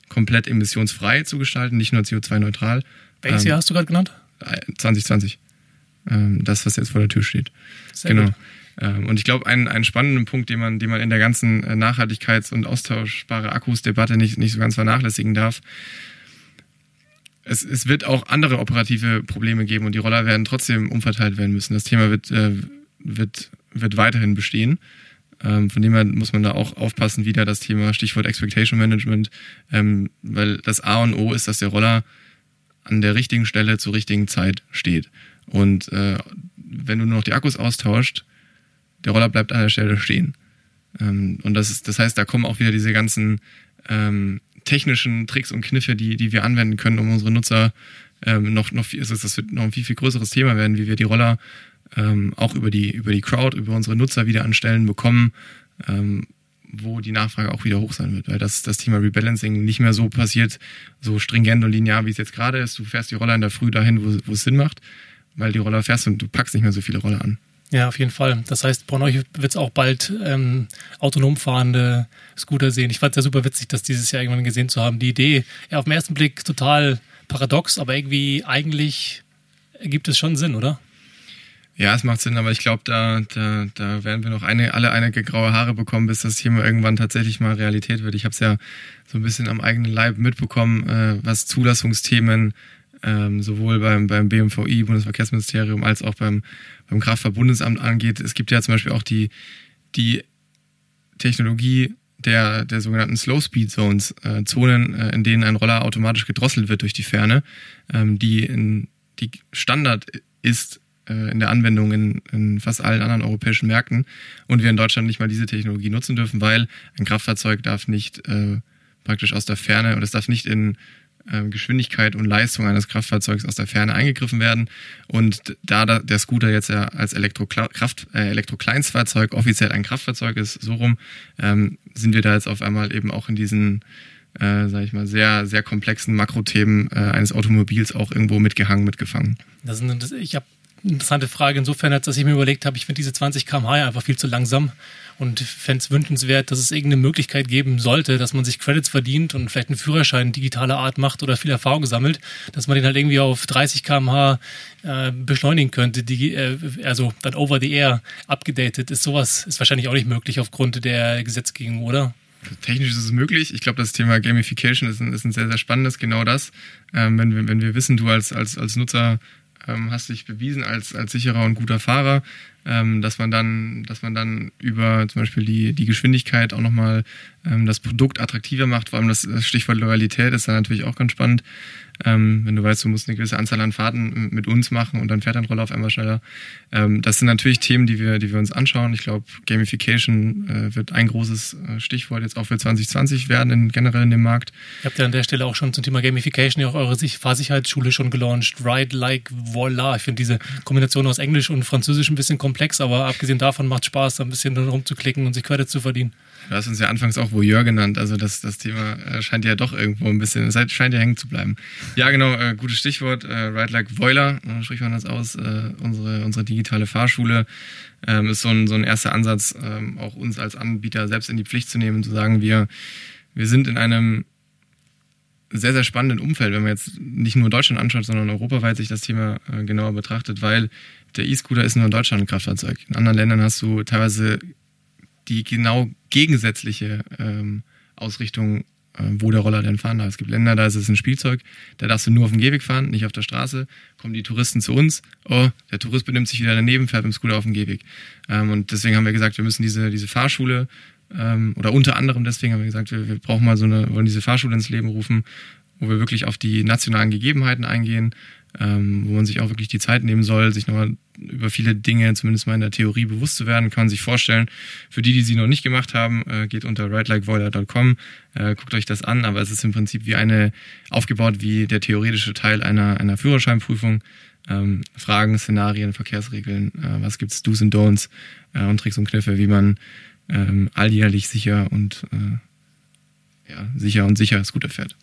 komplett emissionsfrei zu gestalten, nicht nur CO2-neutral. Welches ähm, Jahr hast du gerade genannt? 2020. Äh, ähm, das, was jetzt vor der Tür steht. Sehr genau. Gut. Ähm, und ich glaube, einen, einen spannenden Punkt, den man, den man in der ganzen äh, Nachhaltigkeits- und austauschbare Akkus-Debatte nicht, nicht so ganz vernachlässigen darf, es, es wird auch andere operative Probleme geben und die Roller werden trotzdem umverteilt werden müssen. Das Thema wird, äh, wird, wird weiterhin bestehen. Ähm, von dem her muss man da auch aufpassen, wieder das Thema Stichwort Expectation Management, ähm, weil das A und O ist, dass der Roller an der richtigen Stelle zur richtigen Zeit steht. Und äh, wenn du nur noch die Akkus austauscht, der Roller bleibt an der Stelle stehen. Ähm, und das ist, das heißt, da kommen auch wieder diese ganzen ähm, technischen Tricks und Kniffe, die, die wir anwenden können, um unsere Nutzer ähm, noch, noch viel, das wird noch ein viel, viel größeres Thema werden, wie wir die Roller ähm, auch über die, über die Crowd, über unsere Nutzer wieder an Stellen bekommen, ähm, wo die Nachfrage auch wieder hoch sein wird, weil das, das Thema Rebalancing nicht mehr so passiert, so stringent und linear, wie es jetzt gerade ist. Du fährst die Roller in der Früh dahin, wo, wo es Sinn macht, weil die Roller fährst und du packst nicht mehr so viele Roller an. Ja, auf jeden Fall. Das heißt, bei euch wird es auch bald ähm, autonom fahrende Scooter sehen. Ich fand es ja super witzig, das dieses Jahr irgendwann gesehen zu haben. Die Idee, ja, auf den ersten Blick total paradox, aber irgendwie eigentlich ergibt es schon Sinn, oder? Ja, es macht Sinn, aber ich glaube, da, da, da werden wir noch eine, alle einige graue Haare bekommen, bis das Thema irgendwann tatsächlich mal Realität wird. Ich habe es ja so ein bisschen am eigenen Leib mitbekommen, äh, was Zulassungsthemen ähm, sowohl beim, beim BMVI, Bundesverkehrsministerium, als auch beim, beim Kraftfahrtbundesamt angeht. Es gibt ja zum Beispiel auch die, die Technologie der, der sogenannten Slow Speed Zones, äh, Zonen, äh, in denen ein Roller automatisch gedrosselt wird durch die Ferne, ähm, die, in, die Standard ist äh, in der Anwendung in, in fast allen anderen europäischen Märkten und wir in Deutschland nicht mal diese Technologie nutzen dürfen, weil ein Kraftfahrzeug darf nicht äh, praktisch aus der Ferne und es darf nicht in Geschwindigkeit und Leistung eines Kraftfahrzeugs aus der Ferne eingegriffen werden. Und da der Scooter jetzt ja als äh, Elektrokleinstfahrzeug offiziell ein Kraftfahrzeug ist, so rum, ähm, sind wir da jetzt auf einmal eben auch in diesen äh, sag ich mal, sehr, sehr komplexen Makrothemen äh, eines Automobils auch irgendwo mitgehangen, mitgefangen. Das sind, ich habe interessante Frage insofern, als dass ich mir überlegt habe, ich finde diese 20 km/h einfach viel zu langsam und fände es wünschenswert, dass es irgendeine Möglichkeit geben sollte, dass man sich Credits verdient und vielleicht einen Führerschein digitaler Art macht oder viel Erfahrung sammelt, dass man den halt irgendwie auf 30 km/h äh, beschleunigen könnte, die, äh, also dann over the air abgedatet ist. Sowas ist wahrscheinlich auch nicht möglich aufgrund der Gesetzgebung, oder? Technisch ist es möglich. Ich glaube, das Thema Gamification ist ein, ist ein sehr, sehr spannendes, genau das. Ähm, wenn, wir, wenn wir wissen, du als, als, als Nutzer ähm, hast dich bewiesen als, als sicherer und guter Fahrer, ähm, dass man dann, dass man dann über zum Beispiel die, die Geschwindigkeit auch nochmal ähm, das Produkt attraktiver macht. Vor allem das Stichwort Loyalität ist dann natürlich auch ganz spannend. Ähm, wenn du weißt, du musst eine gewisse Anzahl an Fahrten mit uns machen und dann fährt dein Roller auf einmal schneller. Ähm, das sind natürlich Themen, die wir, die wir uns anschauen. Ich glaube, Gamification äh, wird ein großes äh, Stichwort jetzt auch für 2020 werden, in, generell in dem Markt. Ihr habt ja an der Stelle auch schon zum Thema Gamification ja auch eure Fahrsicherheitsschule schon gelauncht. Ride like voila. Ich finde diese Kombination aus Englisch und Französisch ein bisschen komplex, aber abgesehen davon macht Spaß, da ein bisschen rumzuklicken und sich Credits zu verdienen. Du hast uns ja anfangs auch Voyeur genannt, also das, das Thema äh, scheint ja doch irgendwo ein bisschen, es scheint ja hängen zu bleiben. Ja, genau, äh, gutes Stichwort, äh, Ride Like Voiler, äh, spricht man das aus, äh, unsere, unsere digitale Fahrschule ähm, ist so ein, so ein erster Ansatz, ähm, auch uns als Anbieter selbst in die Pflicht zu nehmen, zu sagen, wir, wir sind in einem sehr, sehr spannenden Umfeld, wenn man jetzt nicht nur Deutschland anschaut, sondern europaweit sich das Thema äh, genauer betrachtet, weil der E-Scooter ist nur in Deutschland ein Kraftfahrzeug. In anderen Ländern hast du teilweise die genau gegensätzliche ähm, Ausrichtung, äh, wo der Roller denn fahren darf. Es gibt Länder, da ist es ein Spielzeug, da darfst du nur auf dem Gehweg fahren, nicht auf der Straße. Kommen die Touristen zu uns, oh, der Tourist benimmt sich wieder daneben, fährt mit dem Scooter auf dem Gehweg. Ähm, und deswegen haben wir gesagt, wir müssen diese, diese Fahrschule ähm, oder unter anderem deswegen haben wir gesagt, wir, wir brauchen mal so eine, wollen diese Fahrschule ins Leben rufen, wo wir wirklich auf die nationalen Gegebenheiten eingehen, ähm, wo man sich auch wirklich die Zeit nehmen soll, sich nochmal über viele Dinge, zumindest mal in der Theorie, bewusst zu werden, kann man sich vorstellen. Für die, die sie noch nicht gemacht haben, äh, geht unter ridelikeboiler.com, äh, guckt euch das an, aber es ist im Prinzip wie eine, aufgebaut wie der theoretische Teil einer, einer Führerscheinprüfung. Ähm, Fragen, Szenarien, Verkehrsregeln, äh, was gibt's Do's und Don'ts äh, und Tricks und Kniffe, wie man ähm, alljährlich sicher und äh, ja, sicher und sicher Scooter fährt.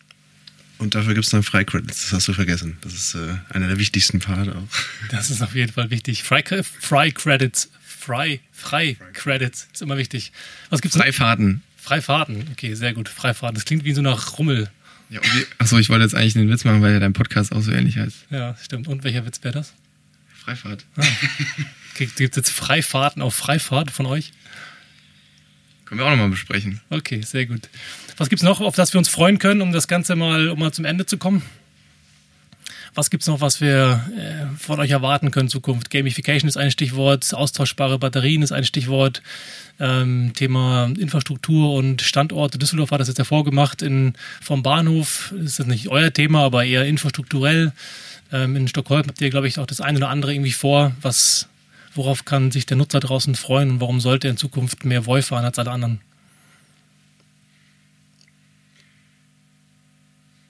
Und dafür gibt es dann Freicredits, das hast du vergessen. Das ist äh, einer der wichtigsten Part auch. Das ist auf jeden Fall wichtig. Freicredits, Frei, Freicredits ist immer wichtig. Was gibt's Freifahrten. Freifahrten, okay, sehr gut. Freifahrten. Das klingt wie so nach Rummel. Ja, achso, ich wollte jetzt eigentlich einen Witz machen, weil ja dein Podcast auch so ähnlich heißt. Ja, stimmt. Und welcher Witz wäre das? Freifahrt. Ah. Gibt es jetzt Freifahrten auf Freifahrt von euch? Können wir auch nochmal besprechen. Okay, sehr gut. Was gibt es noch, auf das wir uns freuen können, um das Ganze mal, um mal zum Ende zu kommen? Was gibt es noch, was wir äh, von euch erwarten können in Zukunft? Gamification ist ein Stichwort, austauschbare Batterien ist ein Stichwort, ähm, Thema Infrastruktur und Standorte. Düsseldorf hat das jetzt hervorgemacht in, vom Bahnhof. Das ist nicht euer Thema, aber eher infrastrukturell. Ähm, in Stockholm habt ihr, glaube ich, auch das eine oder andere irgendwie vor, was Worauf kann sich der Nutzer draußen freuen und warum sollte er in Zukunft mehr Voi fahren als alle anderen?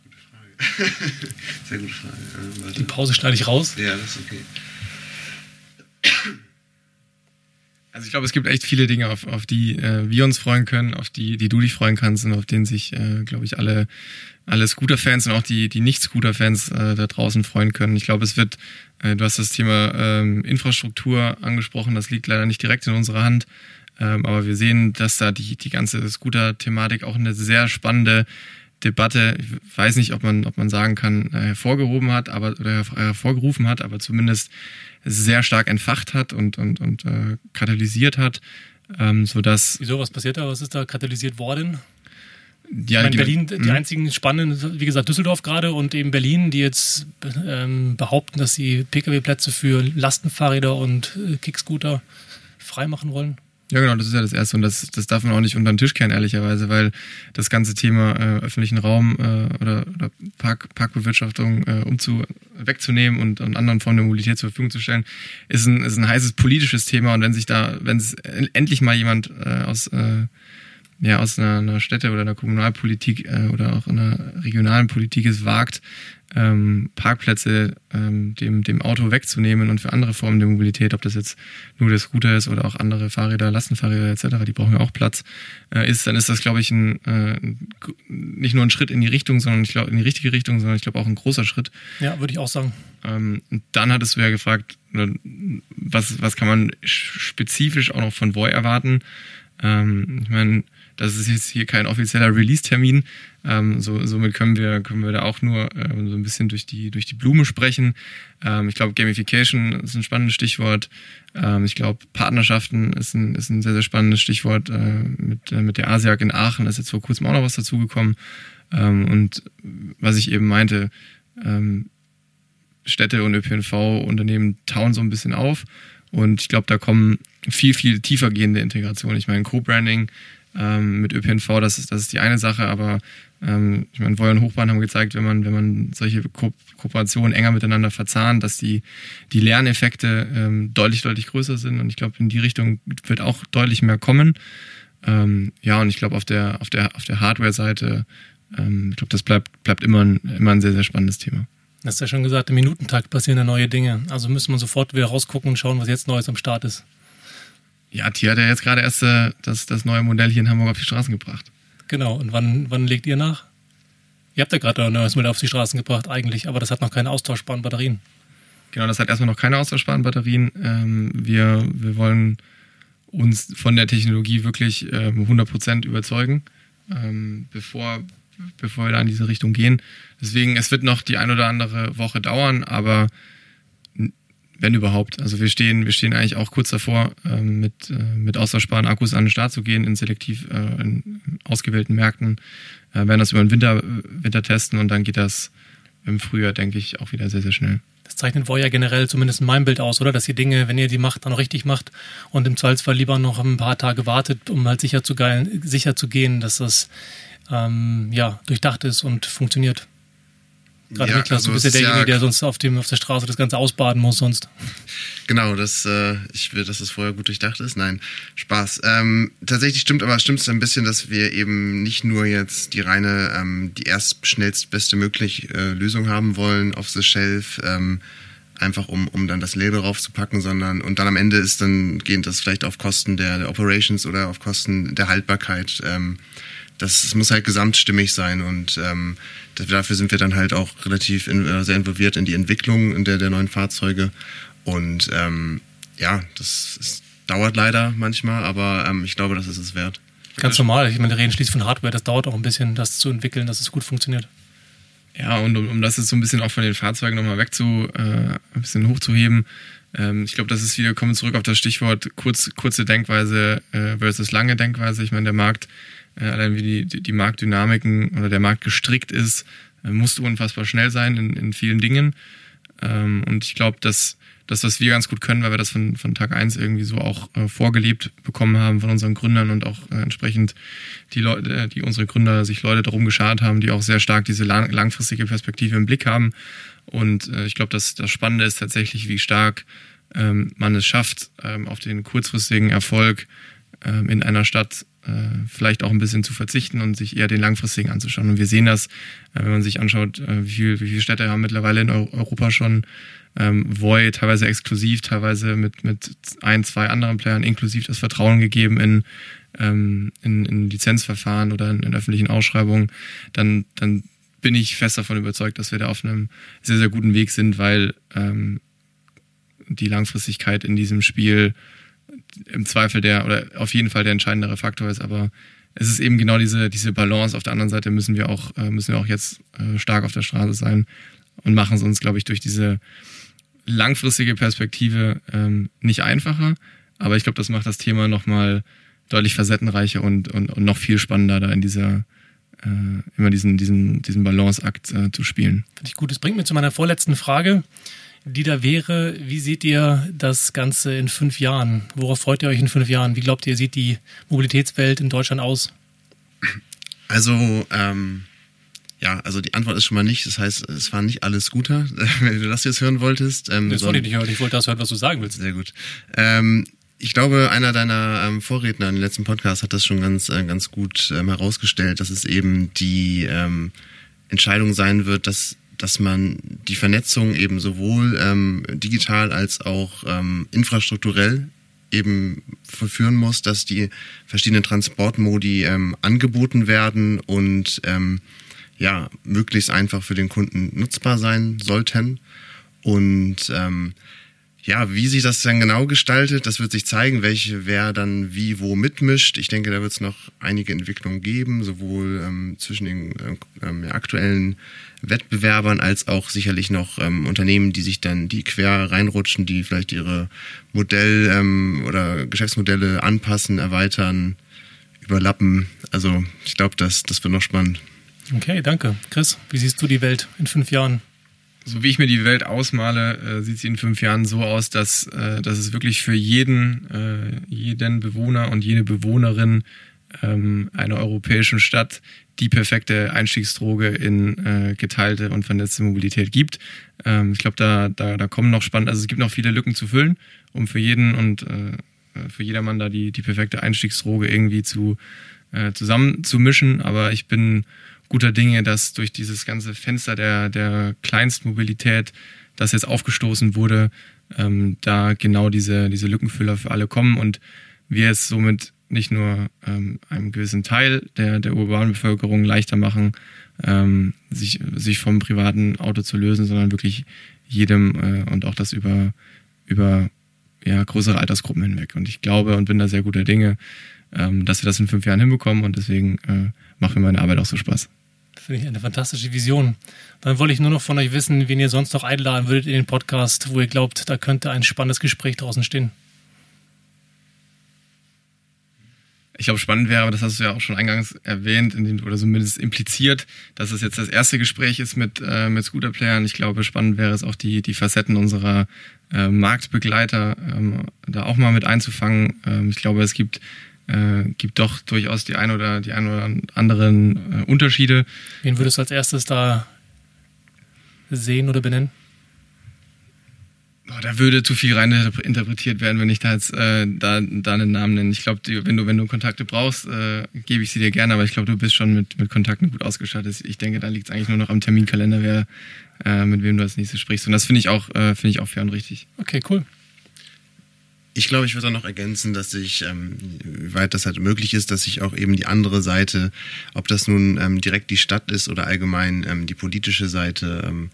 Gute Frage. Sehr gute Frage. Äh, Die Pause schneide ich raus. Ja, das ist okay. Also ich glaube, es gibt echt viele Dinge, auf, auf die äh, wir uns freuen können, auf die, die du dich freuen kannst und auf denen sich, äh, glaube ich, alle, alle Scooter-Fans und auch die, die Nicht-Scooter-Fans äh, da draußen freuen können. Ich glaube, es wird äh, du hast das Thema ähm, Infrastruktur angesprochen, das liegt leider nicht direkt in unserer Hand. Ähm, aber wir sehen, dass da die, die ganze Scooter-Thematik auch eine sehr spannende Debatte, ich weiß nicht, ob man, ob man sagen kann, äh, hervorgehoben hat, aber oder hervorgerufen hat, aber zumindest sehr stark entfacht hat und, und, und äh, katalysiert hat, ähm, sodass. Wieso, was passiert da? Was ist da katalysiert worden? Ja, in Berlin, die mhm. einzigen spannenden, wie gesagt, Düsseldorf gerade und eben Berlin, die jetzt ähm, behaupten, dass sie Pkw-Plätze für Lastenfahrräder und äh, Kickscooter freimachen wollen. Ja, genau, das ist ja das Erste und das, das darf man auch nicht unter den Tisch kehren, ehrlicherweise, weil das ganze Thema äh, öffentlichen Raum äh, oder, oder Park, Parkbewirtschaftung äh, umzu, wegzunehmen und, und anderen Formen der Mobilität zur Verfügung zu stellen, ist ein, ist ein heißes politisches Thema und wenn sich da, wenn es endlich mal jemand äh, aus äh, ja, aus einer, einer Städte- oder einer Kommunalpolitik äh, oder auch einer regionalen Politik es wagt, ähm, Parkplätze ähm, dem, dem Auto wegzunehmen und für andere Formen der Mobilität, ob das jetzt nur der Scooter ist oder auch andere Fahrräder, Lastenfahrräder etc., die brauchen ja auch Platz, äh, ist, dann ist das, glaube ich, ein, äh, nicht nur ein Schritt in die Richtung, sondern ich glaube in die richtige Richtung, sondern ich glaube auch ein großer Schritt. Ja, würde ich auch sagen. Ähm, dann hattest du ja gefragt, was, was kann man spezifisch auch noch von Voy erwarten? Ähm, ich meine, das ist jetzt hier kein offizieller Release-Termin. Ähm, so, somit können wir, können wir da auch nur ähm, so ein bisschen durch die, durch die Blume sprechen. Ähm, ich glaube, Gamification ist ein spannendes Stichwort. Ähm, ich glaube, Partnerschaften ist ein, ist ein sehr, sehr spannendes Stichwort. Äh, mit, äh, mit der ASIAC in Aachen ist jetzt vor kurzem auch noch was dazugekommen. Ähm, und was ich eben meinte, ähm, Städte und ÖPNV-Unternehmen tauen so ein bisschen auf. Und ich glaube, da kommen viel, viel tiefer gehende Integrationen. Ich meine, Co-Branding ähm, mit ÖPNV, das ist, das ist die eine Sache, aber ähm, ich meine, Voy und Hochbahn haben gezeigt, wenn man, wenn man solche Ko Kooperationen enger miteinander verzahnt, dass die, die Lerneffekte ähm, deutlich, deutlich größer sind und ich glaube, in die Richtung wird auch deutlich mehr kommen. Ähm, ja, und ich glaube, auf der, auf der, auf der Hardware-Seite, ähm, ich glaube, das bleibt, bleibt immer ein, immer ein sehr, sehr spannendes Thema. Das ist ja schon gesagt, im Minutentakt passieren da neue Dinge. Also müssen wir sofort wieder rausgucken und schauen, was jetzt Neues am Start ist. Ja, Tier hat ja jetzt gerade erst äh, das, das neue Modell hier in Hamburg auf die Straßen gebracht. Genau, und wann, wann legt ihr nach? Ihr habt ja gerade ein neues Modell auf die Straßen gebracht, eigentlich, aber das hat noch keine austauschbaren Batterien. Genau, das hat erstmal noch keine austauschbaren Batterien. Ähm, wir, wir wollen uns von der Technologie wirklich ähm, 100% überzeugen, ähm, bevor, bevor wir da in diese Richtung gehen. Deswegen, es wird noch die ein oder andere Woche dauern, aber wenn überhaupt. Also wir stehen, wir stehen eigentlich auch kurz davor, ähm, mit, äh, mit austauschbaren Akkus an den Start zu gehen, in selektiv äh, in ausgewählten Märkten. Äh, werden das über den Winter, Winter testen und dann geht das im Frühjahr, denke ich, auch wieder sehr, sehr schnell. Das zeichnet Voya generell zumindest in meinem Bild aus, oder? Dass ihr Dinge, wenn ihr die macht, dann richtig macht und im Zweifelsfall lieber noch ein paar Tage wartet, um halt sicher zu, geilen, sicher zu gehen, dass das ähm, ja, durchdacht ist und funktioniert. Gerade ja, Niklas, also du bist ja derjenige, ja, der sonst auf, dem, auf der Straße das Ganze ausbaden muss sonst. Genau, das, äh, ich will, dass es vorher gut durchdacht ist. Nein, Spaß. Ähm, tatsächlich stimmt aber stimmt es ein bisschen, dass wir eben nicht nur jetzt die reine, ähm, die erst schnellst beste mögliche äh, Lösung haben wollen auf the shelf, ähm, einfach um, um dann das Label raufzupacken, sondern und dann am Ende ist dann gehend das vielleicht auf Kosten der, der Operations oder auf Kosten der Haltbarkeit. Ähm, das, das muss halt gesamtstimmig sein und ähm, dafür sind wir dann halt auch relativ in, äh, sehr involviert in die Entwicklung der, der neuen Fahrzeuge und ähm, ja, das ist, dauert leider manchmal, aber ähm, ich glaube, das ist es wert. Ganz normal. Ich meine, wir reden schließlich von Hardware. Das dauert auch ein bisschen, das zu entwickeln, dass es gut funktioniert. Ja, und um, um das jetzt so ein bisschen auch von den Fahrzeugen nochmal weg zu, äh, ein bisschen hochzuheben, ähm, ich glaube, das ist wieder, kommen zurück auf das Stichwort kurz, kurze Denkweise äh, versus lange Denkweise. Ich meine, der Markt äh, allein wie die, die Marktdynamiken oder der Markt gestrickt ist, äh, musst du unfassbar schnell sein in, in vielen Dingen. Ähm, und ich glaube, dass das, was wir ganz gut können, weil wir das von, von Tag eins irgendwie so auch äh, vorgelebt bekommen haben von unseren Gründern und auch äh, entsprechend die Leute, äh, die unsere Gründer sich Leute darum geschart haben, die auch sehr stark diese lang, langfristige Perspektive im Blick haben. Und äh, ich glaube, dass das Spannende ist tatsächlich, wie stark ähm, man es schafft, ähm, auf den kurzfristigen Erfolg in einer Stadt äh, vielleicht auch ein bisschen zu verzichten und sich eher den langfristigen anzuschauen. Und wir sehen das, äh, wenn man sich anschaut, äh, wie, viel, wie viele Städte haben mittlerweile in Europa schon ähm, Voy, teilweise exklusiv, teilweise mit, mit ein, zwei anderen Playern inklusiv das Vertrauen gegeben in, ähm, in, in Lizenzverfahren oder in, in öffentlichen Ausschreibungen, dann, dann bin ich fest davon überzeugt, dass wir da auf einem sehr, sehr guten Weg sind, weil ähm, die Langfristigkeit in diesem Spiel im Zweifel der oder auf jeden Fall der entscheidendere Faktor ist, aber es ist eben genau diese, diese Balance. Auf der anderen Seite müssen wir auch, äh, müssen wir auch jetzt äh, stark auf der Straße sein und machen es uns, glaube ich, durch diese langfristige Perspektive ähm, nicht einfacher. Aber ich glaube, das macht das Thema nochmal deutlich facettenreicher und, und, und noch viel spannender, da in dieser, äh, immer diesen, diesen, diesen Balanceakt zu spielen. Finde ich gut. Das bringt mich zu meiner vorletzten Frage, die da wäre, wie seht ihr das Ganze in fünf Jahren? Worauf freut ihr euch in fünf Jahren? Wie glaubt ihr, sieht die Mobilitätswelt in Deutschland aus? Also, ähm, ja, also die Antwort ist schon mal nicht. Das heißt, es war nicht alles Scooter, wenn du das jetzt hören wolltest. Ähm, das wollte ich nicht hören. Ich wollte das hören, was du sagen willst. Sehr gut. Ähm, ich glaube, einer deiner ähm, Vorredner im letzten Podcast hat das schon ganz, äh, ganz gut ähm, herausgestellt, dass es eben die ähm, Entscheidung sein wird, dass, dass man die Vernetzung eben sowohl ähm, digital als auch ähm, infrastrukturell eben verführen muss, dass die verschiedenen Transportmodi ähm, angeboten werden und ähm, ja, möglichst einfach für den Kunden nutzbar sein sollten. Und ähm, ja, wie sich das dann genau gestaltet, das wird sich zeigen, welche wer dann wie wo mitmischt. Ich denke, da wird es noch einige Entwicklungen geben, sowohl ähm, zwischen den äh, ähm, aktuellen Wettbewerbern als auch sicherlich noch ähm, Unternehmen, die sich dann die quer reinrutschen, die vielleicht ihre Modell- ähm, oder Geschäftsmodelle anpassen, erweitern, überlappen. Also ich glaube, das, das wird noch spannend. Okay, danke. Chris, wie siehst du die Welt in fünf Jahren? So wie ich mir die Welt ausmale, äh, sieht sie in fünf Jahren so aus, dass, äh, dass es wirklich für jeden, äh, jeden Bewohner und jede Bewohnerin ähm, einer europäischen Stadt die perfekte Einstiegsdroge in äh, geteilte und vernetzte Mobilität gibt. Ähm, ich glaube, da, da, da kommen noch spannend, also es gibt noch viele Lücken zu füllen, um für jeden und äh, für jedermann da die, die perfekte Einstiegsdroge irgendwie zu, äh, zusammenzumischen. Aber ich bin guter Dinge, dass durch dieses ganze Fenster der, der Kleinstmobilität, das jetzt aufgestoßen wurde, ähm, da genau diese, diese Lückenfüller für alle kommen und wir es somit nicht nur ähm, einem gewissen Teil der, der urbanen Bevölkerung leichter machen, ähm, sich, sich vom privaten Auto zu lösen, sondern wirklich jedem äh, und auch das über, über ja, größere Altersgruppen hinweg. Und ich glaube und bin da sehr guter Dinge, ähm, dass wir das in fünf Jahren hinbekommen und deswegen äh, macht mir meine Arbeit auch so Spaß. Finde ich eine fantastische Vision. Dann wollte ich nur noch von euch wissen, wen ihr sonst noch einladen würdet in den Podcast, wo ihr glaubt, da könnte ein spannendes Gespräch draußen stehen. Ich glaube, spannend wäre, aber das hast du ja auch schon eingangs erwähnt, oder zumindest impliziert, dass es jetzt das erste Gespräch ist mit, äh, mit Scooterplayern. Ich glaube, spannend wäre es auch, die, die Facetten unserer äh, Marktbegleiter ähm, da auch mal mit einzufangen. Ähm, ich glaube, es gibt äh, gibt doch durchaus die ein oder die ein oder anderen äh, Unterschiede. Wen würdest du als erstes da sehen oder benennen? Oh, da würde zu viel rein interpretiert werden, wenn ich da jetzt äh, da, da einen Namen nenne. Ich glaube, wenn du, wenn du Kontakte brauchst, äh, gebe ich sie dir gerne, aber ich glaube, du bist schon mit, mit Kontakten gut ausgestattet. Ich denke, da liegt es eigentlich nur noch am Terminkalender, wer äh, mit wem du als nächstes sprichst. Und das finde ich auch, äh, finde ich auch fair und richtig. Okay, cool. Ich glaube, ich würde auch noch ergänzen, dass ich, ähm, wie weit das halt möglich ist, dass ich auch eben die andere Seite, ob das nun ähm, direkt die Stadt ist oder allgemein ähm, die politische Seite, ähm,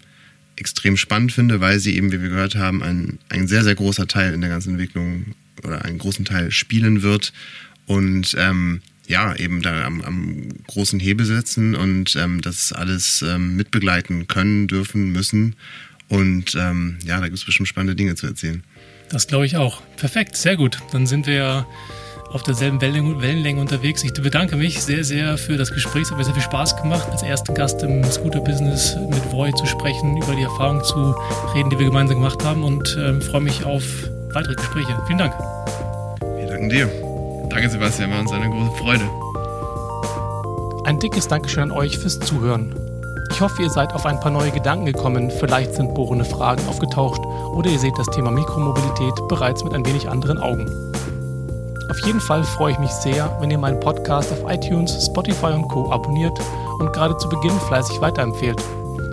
extrem spannend finde, weil sie eben, wie wir gehört haben, ein, ein sehr, sehr großer Teil in der ganzen Entwicklung oder einen großen Teil spielen wird und ähm, ja, eben da am, am großen Hebel sitzen und ähm, das alles mitbegleiten können, dürfen, müssen. Und ja, da gibt es bestimmt spannende Dinge zu erzählen. Das glaube ich auch. Perfekt, sehr gut. Dann sind wir ja auf derselben Wellenlänge unterwegs. Ich bedanke mich sehr, sehr für das Gespräch. Es hat mir sehr viel Spaß gemacht, als ersten Gast im Scooter-Business mit Voy zu sprechen, über die Erfahrungen zu reden, die wir gemeinsam gemacht haben und äh, freue mich auf weitere Gespräche. Vielen Dank. Wir danken dir. Danke, Sebastian. War uns eine große Freude. Ein dickes Dankeschön an euch fürs Zuhören. Ich hoffe, ihr seid auf ein paar neue Gedanken gekommen, vielleicht sind bohrende Fragen aufgetaucht oder ihr seht das Thema Mikromobilität bereits mit ein wenig anderen Augen. Auf jeden Fall freue ich mich sehr, wenn ihr meinen Podcast auf iTunes, Spotify und Co. abonniert und gerade zu Beginn fleißig weiterempfehlt.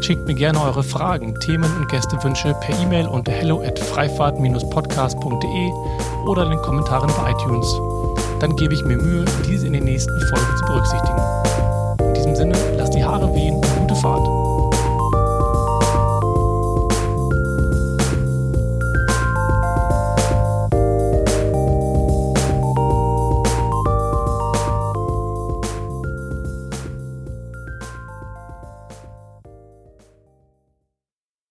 Schickt mir gerne eure Fragen, Themen und Gästewünsche per E-Mail unter hello at freifahrt-podcast.de oder in den Kommentaren bei iTunes. Dann gebe ich mir Mühe, diese in den nächsten Folgen zu berücksichtigen. In diesem Sinne, lasst die Haare wehen Fahrt.